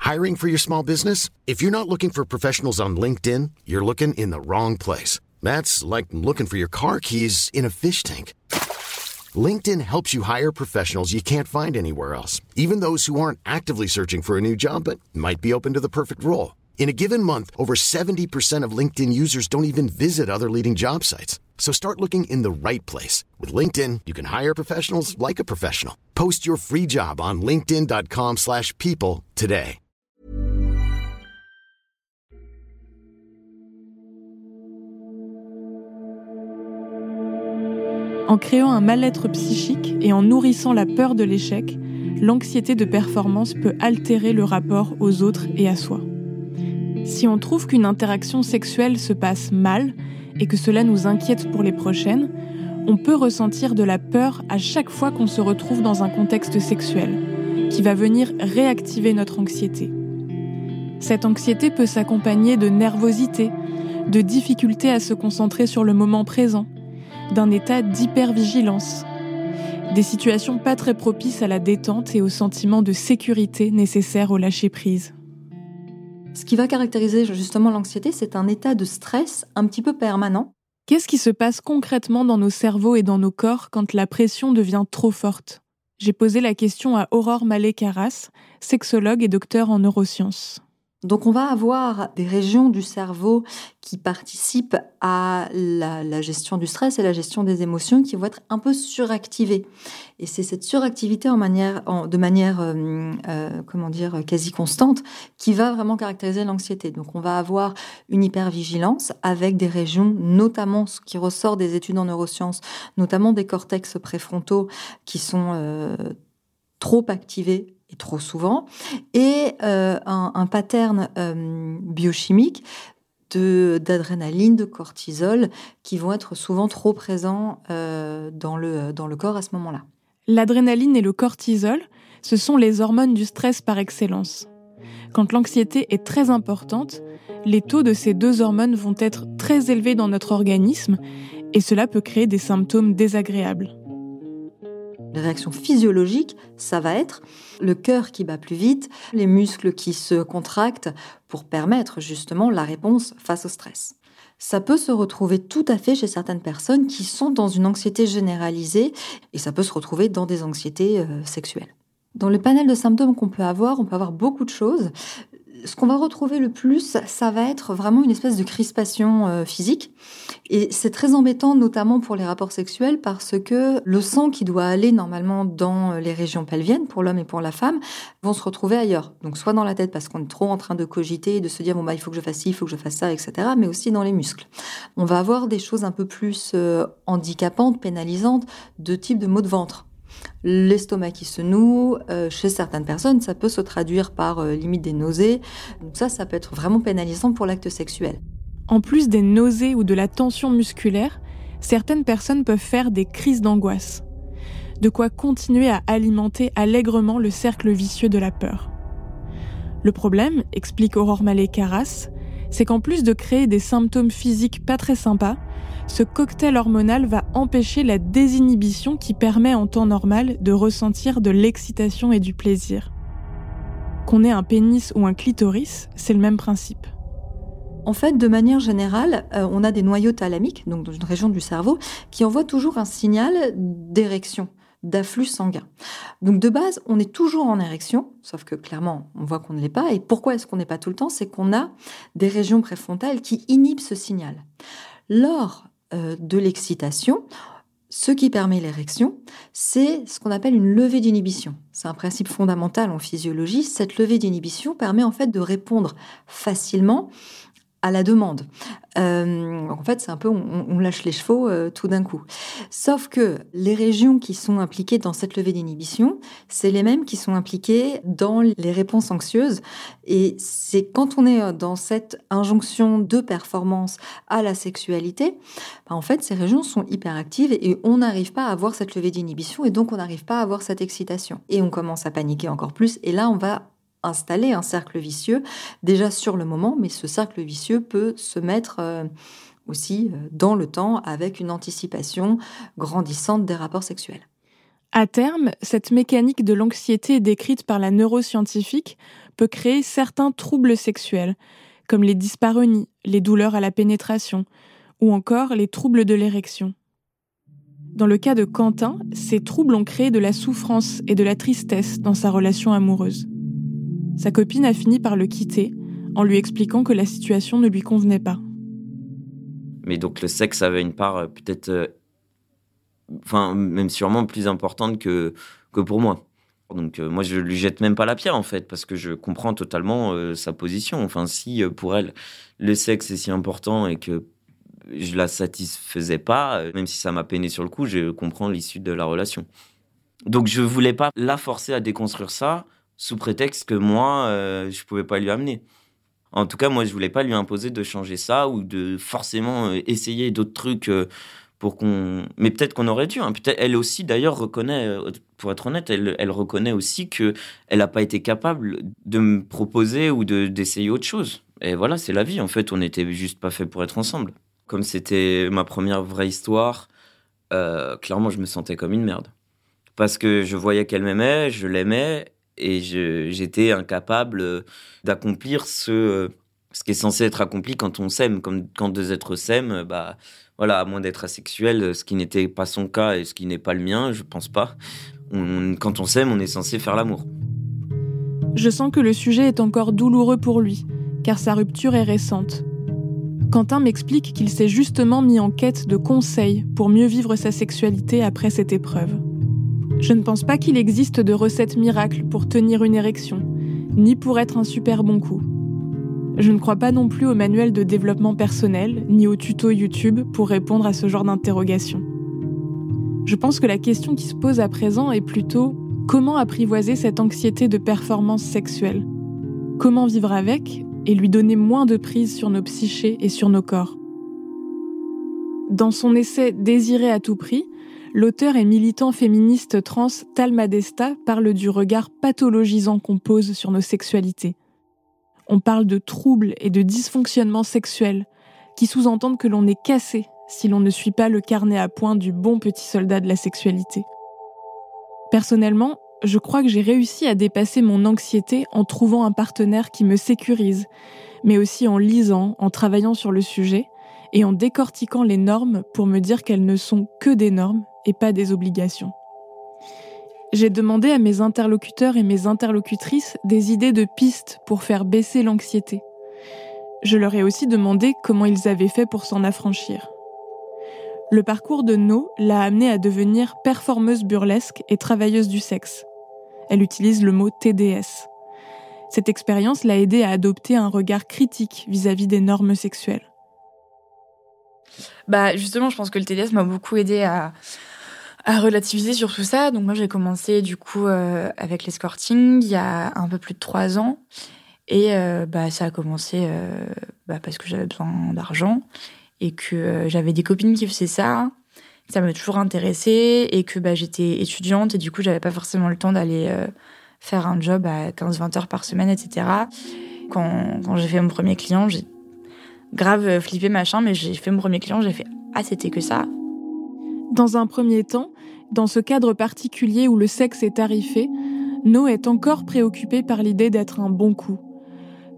Hiring for your small business? If you're not looking for professionals on LinkedIn, you're looking in the wrong place. That's like looking for your car keys in a fish tank. LinkedIn helps you hire professionals you can't find anywhere else, even those who aren't actively searching for a new job but might be open to the perfect role. In a given month, over 70% of LinkedIn users don't even visit other leading job sites. So start looking in the right place. With LinkedIn, you can hire professionals like a professional. Post your free job on linkedin.com/people slash people today. En créant un mal-être psychique et en nourrissant la peur de l'échec, l'anxiété de performance peut altérer le rapport aux autres et à soi. Si on trouve qu'une interaction sexuelle se passe mal et que cela nous inquiète pour les prochaines, on peut ressentir de la peur à chaque fois qu'on se retrouve dans un contexte sexuel, qui va venir réactiver notre anxiété. Cette anxiété peut s'accompagner de nervosité, de difficulté à se concentrer sur le moment présent, d'un état d'hypervigilance, des situations pas très propices à la détente et au sentiment de sécurité nécessaire au lâcher-prise. Ce qui va caractériser justement l'anxiété, c'est un état de stress un petit peu permanent. Qu'est-ce qui se passe concrètement dans nos cerveaux et dans nos corps quand la pression devient trop forte? J'ai posé la question à Aurore Mallet-Carras, sexologue et docteur en neurosciences. Donc on va avoir des régions du cerveau qui participent à la, gestion du stress et la gestion des émotions qui vont être un peu suractivées. Et c'est cette suractivité en de manière, euh, euh, comment dire, quasi constante qui va vraiment caractériser l'anxiété. Donc on va avoir une hypervigilance avec des régions, notamment ce qui ressort des études en neurosciences, notamment des cortex préfrontaux qui sont euh, trop activés trop souvent, et euh, un, pattern euh, biochimique d'adrénaline, de, cortisol, qui vont être souvent trop présents euh, dans, le, dans le corps à ce moment-là. L'adrénaline et le cortisol, ce sont les hormones du stress par excellence. Quand l'anxiété est très importante, les taux de ces deux hormones vont être très élevés dans notre organisme et cela peut créer des symptômes désagréables. Les réactions physiologiques, ça va être le cœur qui bat plus vite, les muscles qui se contractent pour permettre justement la réponse face au stress. Ça peut se retrouver tout à fait chez certaines personnes qui sont dans une anxiété généralisée et ça peut se retrouver dans des anxiétés euh, sexuelles. Dans le panel de symptômes qu'on peut avoir, on peut avoir beaucoup de choses ce qu'on va retrouver le plus, ça va être vraiment une espèce de crispation euh, physique. Et c'est très embêtant, notamment pour les rapports sexuels, parce que le sang qui doit aller normalement dans les régions pelviennes, pour l'homme et pour la femme, vont se retrouver ailleurs. Donc soit dans la tête, parce qu'on est trop en train de cogiter, de se dire, bon, bah, il faut que je fasse ci, il faut que je fasse ça, etc., mais aussi dans les muscles. On va avoir des choses un peu plus euh, handicapantes, pénalisantes, de type de maux de ventre l'estomac qui se noue. Euh, chez certaines personnes, ça peut se traduire par euh, limite des nausées. Donc ça, ça peut être vraiment pénalisant pour l'acte sexuel. En plus des nausées ou de la tension musculaire, certaines personnes peuvent faire des crises d'angoisse. De quoi continuer à alimenter allègrement le cercle vicieux de la peur. Le problème, explique Aurore Mallet-Carras, c'est qu'en plus de créer des symptômes physiques pas très sympas, ce cocktail hormonal va empêcher la désinhibition qui permet en temps normal de ressentir de l'excitation et du plaisir. Qu'on ait un pénis ou un clitoris, c'est le même principe. En fait, de manière générale, euh, on a des noyaux thalamiques, donc dans une région du cerveau, qui envoient toujours un signal d'érection d'afflux sanguin. Donc de base, on est toujours en érection, sauf que clairement, on voit qu'on ne l'est pas. Et pourquoi est-ce qu'on n'est pas tout le temps? C'est qu'on a des régions préfrontales qui inhibent ce signal. Lors euh, de l'excitation, ce qui permet l'érection, c'est ce qu'on appelle une levée d'inhibition. C'est un principe fondamental en physiologie. Cette levée d'inhibition permet en fait de répondre facilement à la demande. Euh, en fait, c'est un peu on, lâche les chevaux euh, tout d'un coup. Sauf que les régions qui sont impliquées dans cette levée d'inhibition, c'est les mêmes qui sont impliquées dans les réponses anxieuses. Et c'est quand on est dans cette injonction de performance à la sexualité, bah, en fait, ces régions sont hyperactives et on n'arrive pas à avoir cette levée d'inhibition et donc on n'arrive pas à avoir cette excitation. Et on commence à paniquer encore plus. Et là, on va installer un cercle vicieux déjà sur le moment, mais ce cercle vicieux peut se mettre euh, aussi euh, dans le temps avec une anticipation grandissante des rapports sexuels. À terme, cette mécanique de l'anxiété décrite par la neuroscientifique peut créer certains troubles sexuels, comme les dyspareunies, les douleurs à la pénétration, ou encore les troubles de l'érection. Dans le cas de Quentin, ces troubles ont créé de la souffrance et de la tristesse dans sa relation amoureuse. Sa copine a fini par le quitter en lui expliquant que la situation ne lui convenait pas. Mais donc le sexe avait une part euh, peut-être, euh, enfin même sûrement plus importante que, que pour moi. Donc euh, moi je lui jette même pas la pierre en fait parce que je comprends totalement sa position. Enfin si pour elle le sexe est si important et que je la satisfaisais pas, même si ça m'a peiné sur le coup, je comprends l'issue de la relation. Donc je voulais pas la forcer à déconstruire ça sous prétexte que moi euh, je pouvais pas lui amener. En tout cas, moi, je voulais pas lui imposer de changer ça ou de forcément euh, essayer d'autres trucs euh, pour qu'on. Mais peut-être qu'on aurait dû. hein. Peut-être elle aussi, d'ailleurs, reconnaît. euh, Pour être honnête, elle, elle reconnaît aussi que elle n'a pas été capable de me proposer ou de d'essayer autre chose. Et voilà, c'est la vie. En fait, on n'était juste pas fait pour être ensemble. Comme c'était ma première vraie histoire, clairement, je me sentais comme une merde. Parce que je voyais qu'elle m'aimait, je l'aimais, et j'étais incapable euh, d'accomplir ce, euh, ce qui est censé être accompli quand on s'aime. Comme quand deux êtres s'aiment, euh, bah, voilà, à moins d'être asexuel, ce qui n'était pas son cas et ce qui n'est pas le mien, je pense pas. Quand on s'aime, on est censé faire l'amour. Je sens que le sujet est encore douloureux pour lui, car sa rupture est récente. Quentin m'explique qu'il s'est justement mis en quête de conseils pour mieux vivre sa sexualité après cette épreuve. Je ne pense pas qu'il existe de recette miracle pour tenir une érection, ni pour être un super bon coup. Je ne crois pas non plus au manuel de développement personnel, ni au tuto YouTube pour répondre à ce genre d'interrogation. Je pense que la question qui se pose à présent est plutôt comment apprivoiser cette anxiété de performance sexuelle? Comment vivre avec et lui donner moins de prise sur nos psychés et sur nos corps? Dans son essai Désirer à tout prix, l'auteur et militant féministe trans Talma Desta parle du regard pathologisant qu'on pose sur nos sexualités. On parle de troubles et de dysfonctionnements sexuels qui sous-entendent que l'on est cassé si l'on ne suit pas le carnet à point du bon petit soldat de la sexualité. Personnellement, je crois que j'ai réussi à dépasser mon anxiété en trouvant un partenaire qui me sécurise, mais aussi en lisant, en travaillant sur le sujet et en décortiquant les normes pour me dire qu'elles ne sont que des normes et pas des obligations. J'ai demandé à mes interlocuteurs et mes interlocutrices des idées de pistes pour faire baisser l'anxiété. Je leur ai aussi demandé comment ils avaient fait pour s'en affranchir. Le parcours de No l'a amenée à devenir performeuse burlesque et travailleuse du sexe. Elle utilise le mot TDS. Cette expérience l'a aidée à adopter un regard critique vis-à-vis des normes sexuelles. Bah justement, je pense que le TDS m'a beaucoup aidé à, à relativiser sur tout ça. Donc moi, j'ai commencé du coup euh, avec l'escorting il y a un peu plus de trois ans. Et euh, bah, ça a commencé euh, bah, parce que j'avais besoin d'argent et que j'avais des copines qui faisaient ça. Ça m'a toujours intéressée et que bah, j'étais étudiante et du coup, j'avais pas forcément le temps d'aller faire un job à 15-20 heures par semaine, etc. Quand, quand j'ai fait mon premier client, j'ai grave flippé machin, mais j'ai fait mon premier client, j'ai fait Ah, c'était que ça. Dans un premier temps, dans ce cadre particulier où le sexe est tarifé, No est encore préoccupée par l'idée d'être un bon coup,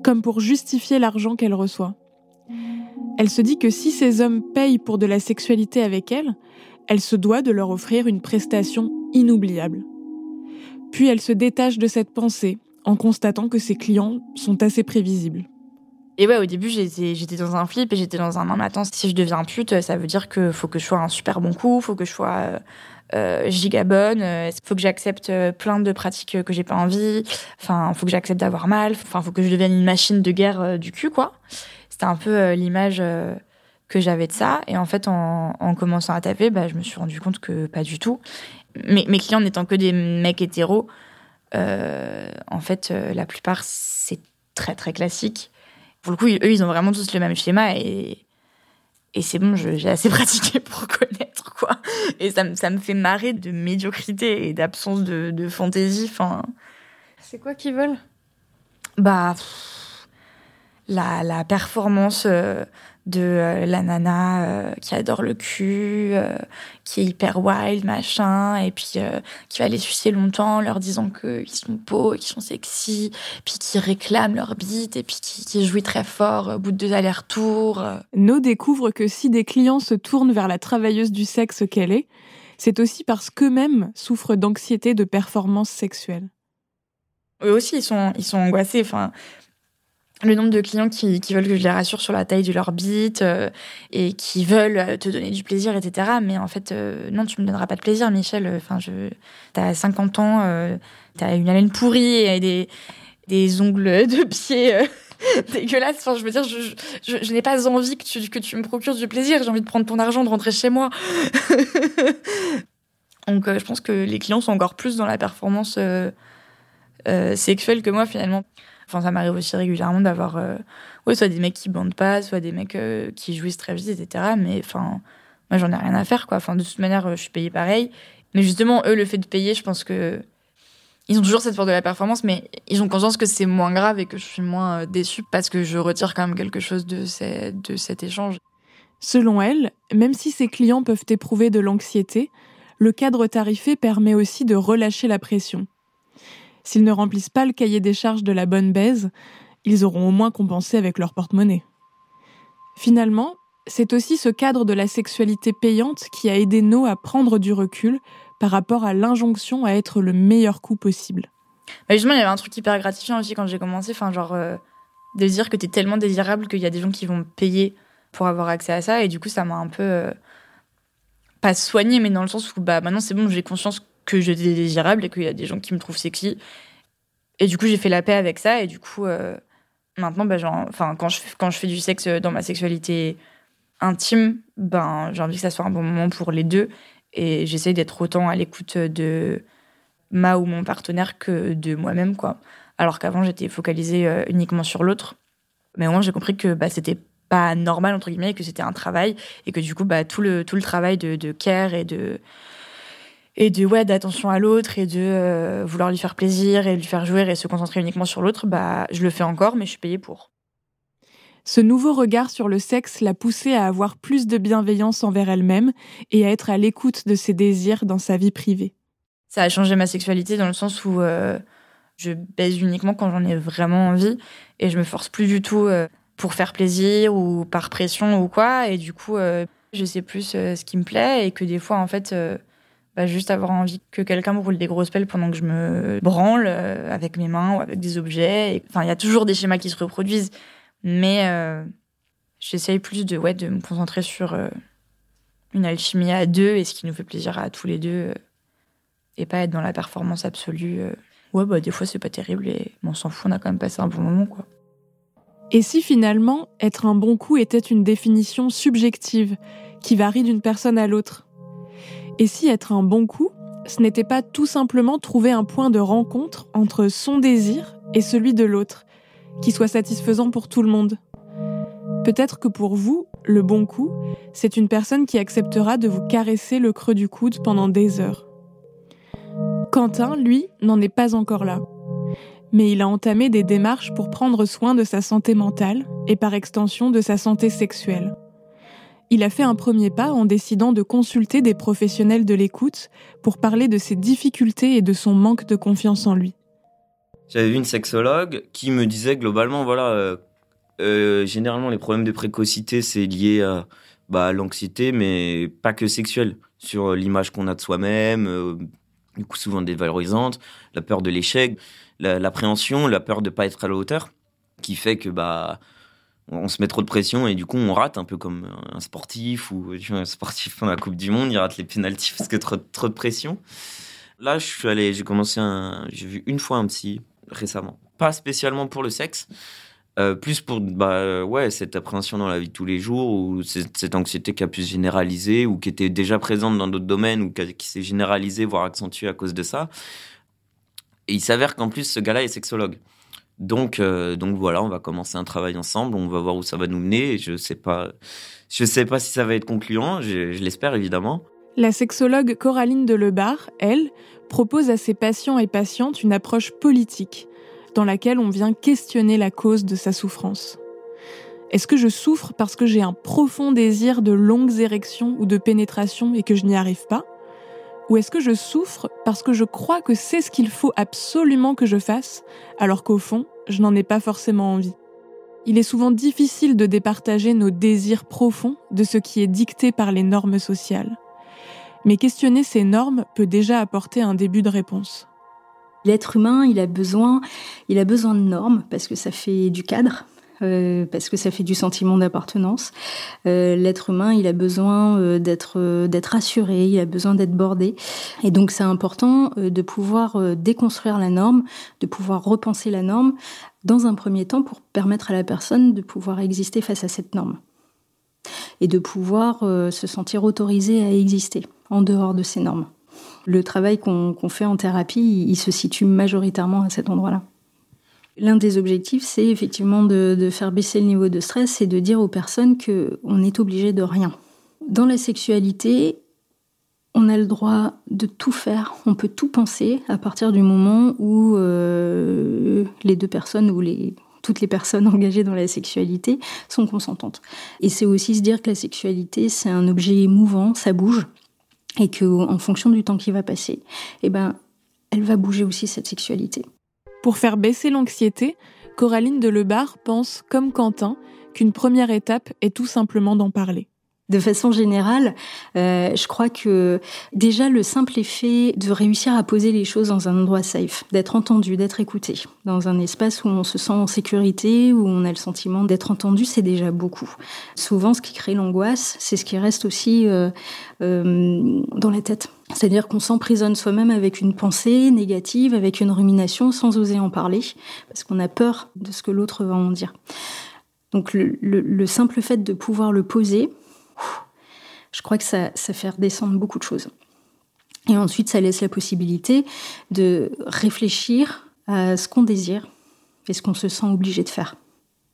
comme pour justifier l'argent qu'elle reçoit. Elle se dit que si ces hommes payent pour de la sexualité avec elle, elle se doit de leur offrir une prestation inoubliable. Puis elle se détache de cette pensée en constatant que ses clients sont assez prévisibles. Et ouais, au début, j'étais, dans un flip et j'étais dans un non, mais attends, si je deviens pute, ça veut dire que faut que je sois un super bon coup, faut que je sois euh, euh, giga bonne, euh, faut que j'accepte euh, plein de pratiques que j'ai pas envie, enfin, faut que j'accepte d'avoir mal, enfin, faut que je devienne une machine de guerre euh, du cul, quoi. C'était un peu euh, l'image euh, que j'avais de ça. Et en fait, en, en commençant à taper, bah, je me suis rendu compte que pas du tout. Mais mes clients n'étant que des mecs hétéros, euh, en fait, euh, la plupart, c'est très, très classique pour le coup, eux, ils ont vraiment tous le même schéma et, et c'est bon, j'ai assez pratiqué pour connaître, quoi. Et ça, me- ça me fait marrer de médiocrité et d'absence de, de fantaisie. Enfin, C'est quoi qu'ils veulent? Bah, pff, la, la performance euh, de euh, la nana euh, qui adore le cul, euh, qui est hyper wild, machin, et puis qui va les sucer longtemps, leur disant qu'ils sont beaux, qu'ils sont sexy, puis qui réclament leur bite, et puis qui, qui jouit très fort au bout de deux allers-retours. No découvre que si des clients se tournent vers la travailleuse du sexe qu'elle est, c'est aussi parce qu'eux-mêmes souffrent d'anxiété de performance sexuelle. Eux aussi, ils sont, ils sont angoissés. Enfin, le nombre de clients qui, veulent que je les rassure sur la taille de leur bite euh, et qui veulent te donner du plaisir, etc. Mais en fait, euh, non, tu me donneras pas de plaisir, Michel. Enfin, je, t'as 50 ans, euh, t'as une haleine pourrie et des, ongles de pied euh, dégueulasses. Je veux dire, je, n'ai pas envie que tu, que tu me procures du plaisir. J'ai envie de prendre ton argent, de rentrer chez moi. Donc, euh, je pense que les clients sont encore plus dans la performance euh, sexuelle que moi, finalement. Enfin, ça m'arrive aussi régulièrement d'avoir euh, soit des mecs qui bandent pas, soit des mecs euh, qui jouissent très vite, etc. Mais enfin, moi, j'en ai rien à faire, quoi. Enfin, de toute manière, je suis payée pareil. Mais justement, eux, le fait de payer, je pense que. Ils ont toujours cette force de la performance, mais ils ont conscience que c'est moins grave et que je suis moins euh, déçue parce que je retire quand même quelque chose de, de cet échange. Selon elle, même si ses clients peuvent éprouver de l'anxiété, le cadre tarifé permet aussi de relâcher la pression. S'ils ne remplissent pas le cahier des charges de la bonne baise, ils auront au moins compensé avec leur porte-monnaie. Finalement, c'est aussi ce cadre de la sexualité payante qui a aidé No à prendre du recul par rapport à l'injonction à être le meilleur coup possible. Justement, il y avait un truc hyper gratifiant aussi quand j'ai commencé, enfin genre euh, de dire que t'es tellement désirable qu'il y a des gens qui vont payer pour avoir accès à ça, et du coup ça m'a un peu euh, pas soigné, mais dans le sens où bah maintenant c'est bon, j'ai conscience que j'étais désirable et qu'il y a des gens qui me trouvent sexy, et du coup j'ai fait la paix avec ça, et du coup euh, maintenant bah genre, quand je quand je fais du sexe dans ma sexualité intime, ben j'ai envie que ça soit un bon moment pour les deux et j'essaye d'être autant à l'écoute de ma ou mon partenaire que de moi-même quoi. Alors qu'avant j'étais focalisée euh, uniquement sur l'autre. Mais au moins j'ai compris que bah, c'était pas normal entre guillemets, que c'était un travail et que du coup bah, tout le tout le travail de, de care et de et de ouais d'attention à l'autre et de euh, vouloir lui faire plaisir et lui faire jouer et se concentrer uniquement sur l'autre, bah je le fais encore mais je suis payée pour. Ce nouveau regard sur le sexe l'a poussée à avoir plus de bienveillance envers elle-même et à être à l'écoute de ses désirs dans sa vie privée. Ça a changé ma sexualité dans le sens où euh, je baise uniquement quand j'en ai vraiment envie et je me force plus du tout euh, pour faire plaisir ou par pression ou quoi. Et du coup, je sais plus ce qui me plaît et que des fois, en fait, bah, juste avoir envie que quelqu'un me roule des grosses pelles pendant que je me branle avec mes mains ou avec des objets. Enfin, il y a toujours des schémas qui se reproduisent. Mais euh, j'essaye plus de, ouais, de me concentrer sur euh, une alchimie à deux et ce qui nous fait plaisir à tous les deux. Euh, et pas être dans la performance absolue. Ouais, bah des fois c'est pas terrible et on s'en fout, on a quand même passé un bon moment, quoi. Et si finalement, être un bon coup était une définition subjective qui varie d'une personne à l'autre? Et si être un bon coup, ce n'était pas tout simplement trouver un point de rencontre entre son désir et celui de l'autre qui soit satisfaisant pour tout le monde? Peut-être que pour vous, le bon coup, c'est une personne qui acceptera de vous caresser le creux du coude pendant des heures. Quentin, lui, n'en est pas encore là. Mais il a entamé des démarches pour prendre soin de sa santé mentale et par extension de sa santé sexuelle. Il a fait un premier pas en décidant de consulter des professionnels de l'écoute pour parler de ses difficultés et de son manque de confiance en lui. J'avais vu une sexologue qui me disait globalement, voilà, euh, euh, généralement les problèmes de précocité, c'est lié à, bah, l'anxiété, mais pas que sexuelle, sur l'image qu'on a de soi-même, euh, du coup souvent dévalorisante, la peur de l'échec, l'appréhension, la, peur de pas être à la hauteur, qui fait que bah on se met trop de pression et du coup on rate un peu comme un sportif ou un sportif dans la Coupe du Monde, il rate les pénalties parce que trop, trop de pression. Là, je suis allé, j'ai commencé j'ai vu une fois un psy récemment. Pas spécialement pour le sexe, euh, plus pour bah, ouais, cette appréhension dans la vie de tous les jours, ou cette, cette anxiété qui a pu se généraliser, ou qui était déjà présente dans d'autres domaines, ou qui, qui s'est généralisée, voire accentuée à cause de ça. Et il s'avère qu'en plus, ce gars-là est sexologue. Donc, euh, donc voilà, on va commencer un travail ensemble, on va voir où ça va nous mener. Je sais pas, je sais pas si ça va être concluant, je, je l'espère évidemment. La sexologue Coraline Delebar, elle, propose à ses patients et patientes une approche politique, dans laquelle on vient questionner la cause de sa souffrance. Est-ce que je souffre parce que j'ai un profond désir de longues érections ou de pénétration et que je n'y arrive pas? Ou est-ce que je souffre parce que je crois que c'est ce qu'il faut absolument que je fasse, alors qu'au fond, je n'en ai pas forcément envie? Il est souvent difficile de départager nos désirs profonds de ce qui est dicté par les normes sociales. Mais questionner ces normes peut déjà apporter un début de réponse. L'être humain, il a besoin, il a besoin de normes parce que ça fait du cadre, euh, parce que ça fait du sentiment d'appartenance. Euh, L'être humain, il a besoin euh, d'être rassuré, il a besoin d'être bordé. Et donc c'est important de pouvoir déconstruire la norme, de pouvoir repenser la norme dans un premier temps pour permettre à la personne de pouvoir exister face à cette norme et de pouvoir se sentir autorisé à exister en dehors de ces normes. Le travail qu'on fait en thérapie, il se situe majoritairement à cet endroit-là. L'un des objectifs, c'est effectivement de, faire baisser le niveau de stress et de dire aux personnes qu'on est obligé de rien. Dans la sexualité, on a le droit de tout faire, on peut tout penser à partir du moment où euh, les deux personnes ou toutes les personnes engagées dans la sexualité sont consentantes. Et c'est aussi se dire que la sexualité, c'est un objet mouvant, ça bouge, et que en fonction du temps qui va passer, eh ben, elle va bouger aussi cette sexualité. Pour faire baisser l'anxiété, Coraline Delebarre pense, comme Quentin, qu'une première étape est tout simplement d'en parler. De façon générale, euh, je crois que déjà le simple effet de réussir à poser les choses dans un endroit safe, d'être entendu, d'être écouté, dans un espace où on se sent en sécurité, où on a le sentiment d'être entendu, c'est déjà beaucoup. Souvent, ce qui crée l'angoisse, c'est ce qui reste aussi euh, euh, dans la tête. C'est-à-dire qu'on s'emprisonne soi-même avec une pensée négative, avec une rumination, sans oser en parler, parce qu'on a peur de ce que l'autre va en dire. Donc le, le, le simple fait de pouvoir le poser, je crois que ça, fait redescendre beaucoup de choses. Et ensuite, ça laisse la possibilité de réfléchir à ce qu'on désire et ce qu'on se sent obligé de faire.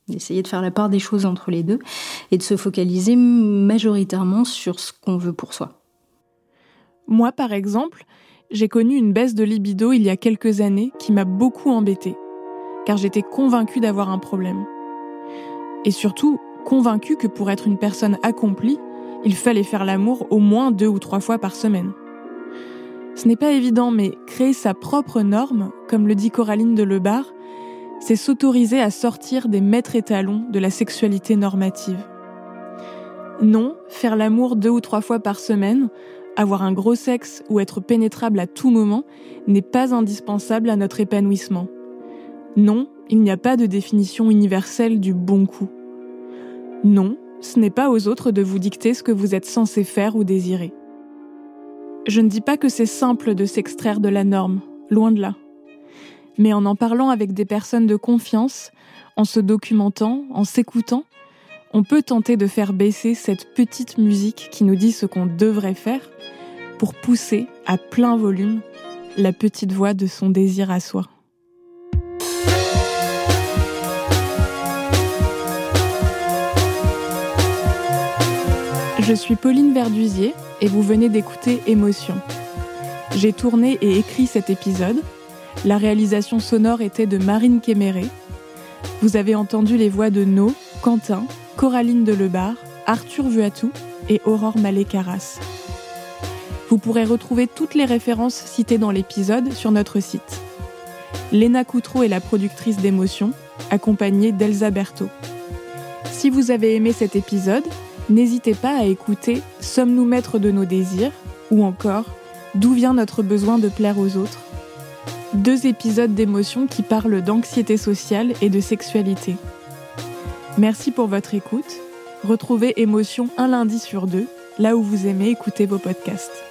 D'essayer de faire la part des choses entre les deux et de se focaliser majoritairement sur ce qu'on veut pour soi. Moi, par exemple, j'ai connu une baisse de libido il y a quelques années qui m'a beaucoup embêtée, car j'étais convaincue d'avoir un problème. Et surtout, convaincue que pour être une personne accomplie, il fallait faire l'amour au moins deux ou trois fois par semaine. Ce n'est pas évident, mais créer sa propre norme, comme le dit Coraline de Lebar, c'est s'autoriser à sortir des maîtres étalons de la sexualité normative. Non, faire l'amour deux ou trois fois par semaine, avoir un gros sexe ou être pénétrable à tout moment n'est pas indispensable à notre épanouissement. Non, il n'y a pas de définition universelle du bon coup. Non, ce n'est pas aux autres de vous dicter ce que vous êtes censé faire ou désirer. Je ne dis pas que c'est simple de s'extraire de la norme, loin de là. Mais en en parlant avec des personnes de confiance, en se documentant, en s'écoutant, on peut tenter de faire baisser cette petite musique qui nous dit ce qu'on devrait faire pour pousser à plein volume la petite voix de son désir à soi. Je suis Pauline Verdusier et vous venez d'écouter Émotion. J'ai tourné et écrit cet épisode. La réalisation sonore était de Marine Kéméré. Vous avez entendu les voix de No, Quentin, Coraline Delebar, Arthur Vuatou et Aurore Malé-Carras. Vous pourrez retrouver toutes les références citées dans l'épisode sur notre site. Léna Coutreau est la productrice d'émotion, accompagnée d'Elsa Berthaud. Si vous avez aimé cet épisode, n'hésitez pas à écouter Sommes-nous maîtres de nos désirs ou encore D'où vient notre besoin de plaire aux autres? Deux épisodes d'émotion qui parlent d'anxiété sociale et de sexualité. Merci pour votre écoute. Retrouvez Émotion un lundi sur deux, là où vous aimez écouter vos podcasts.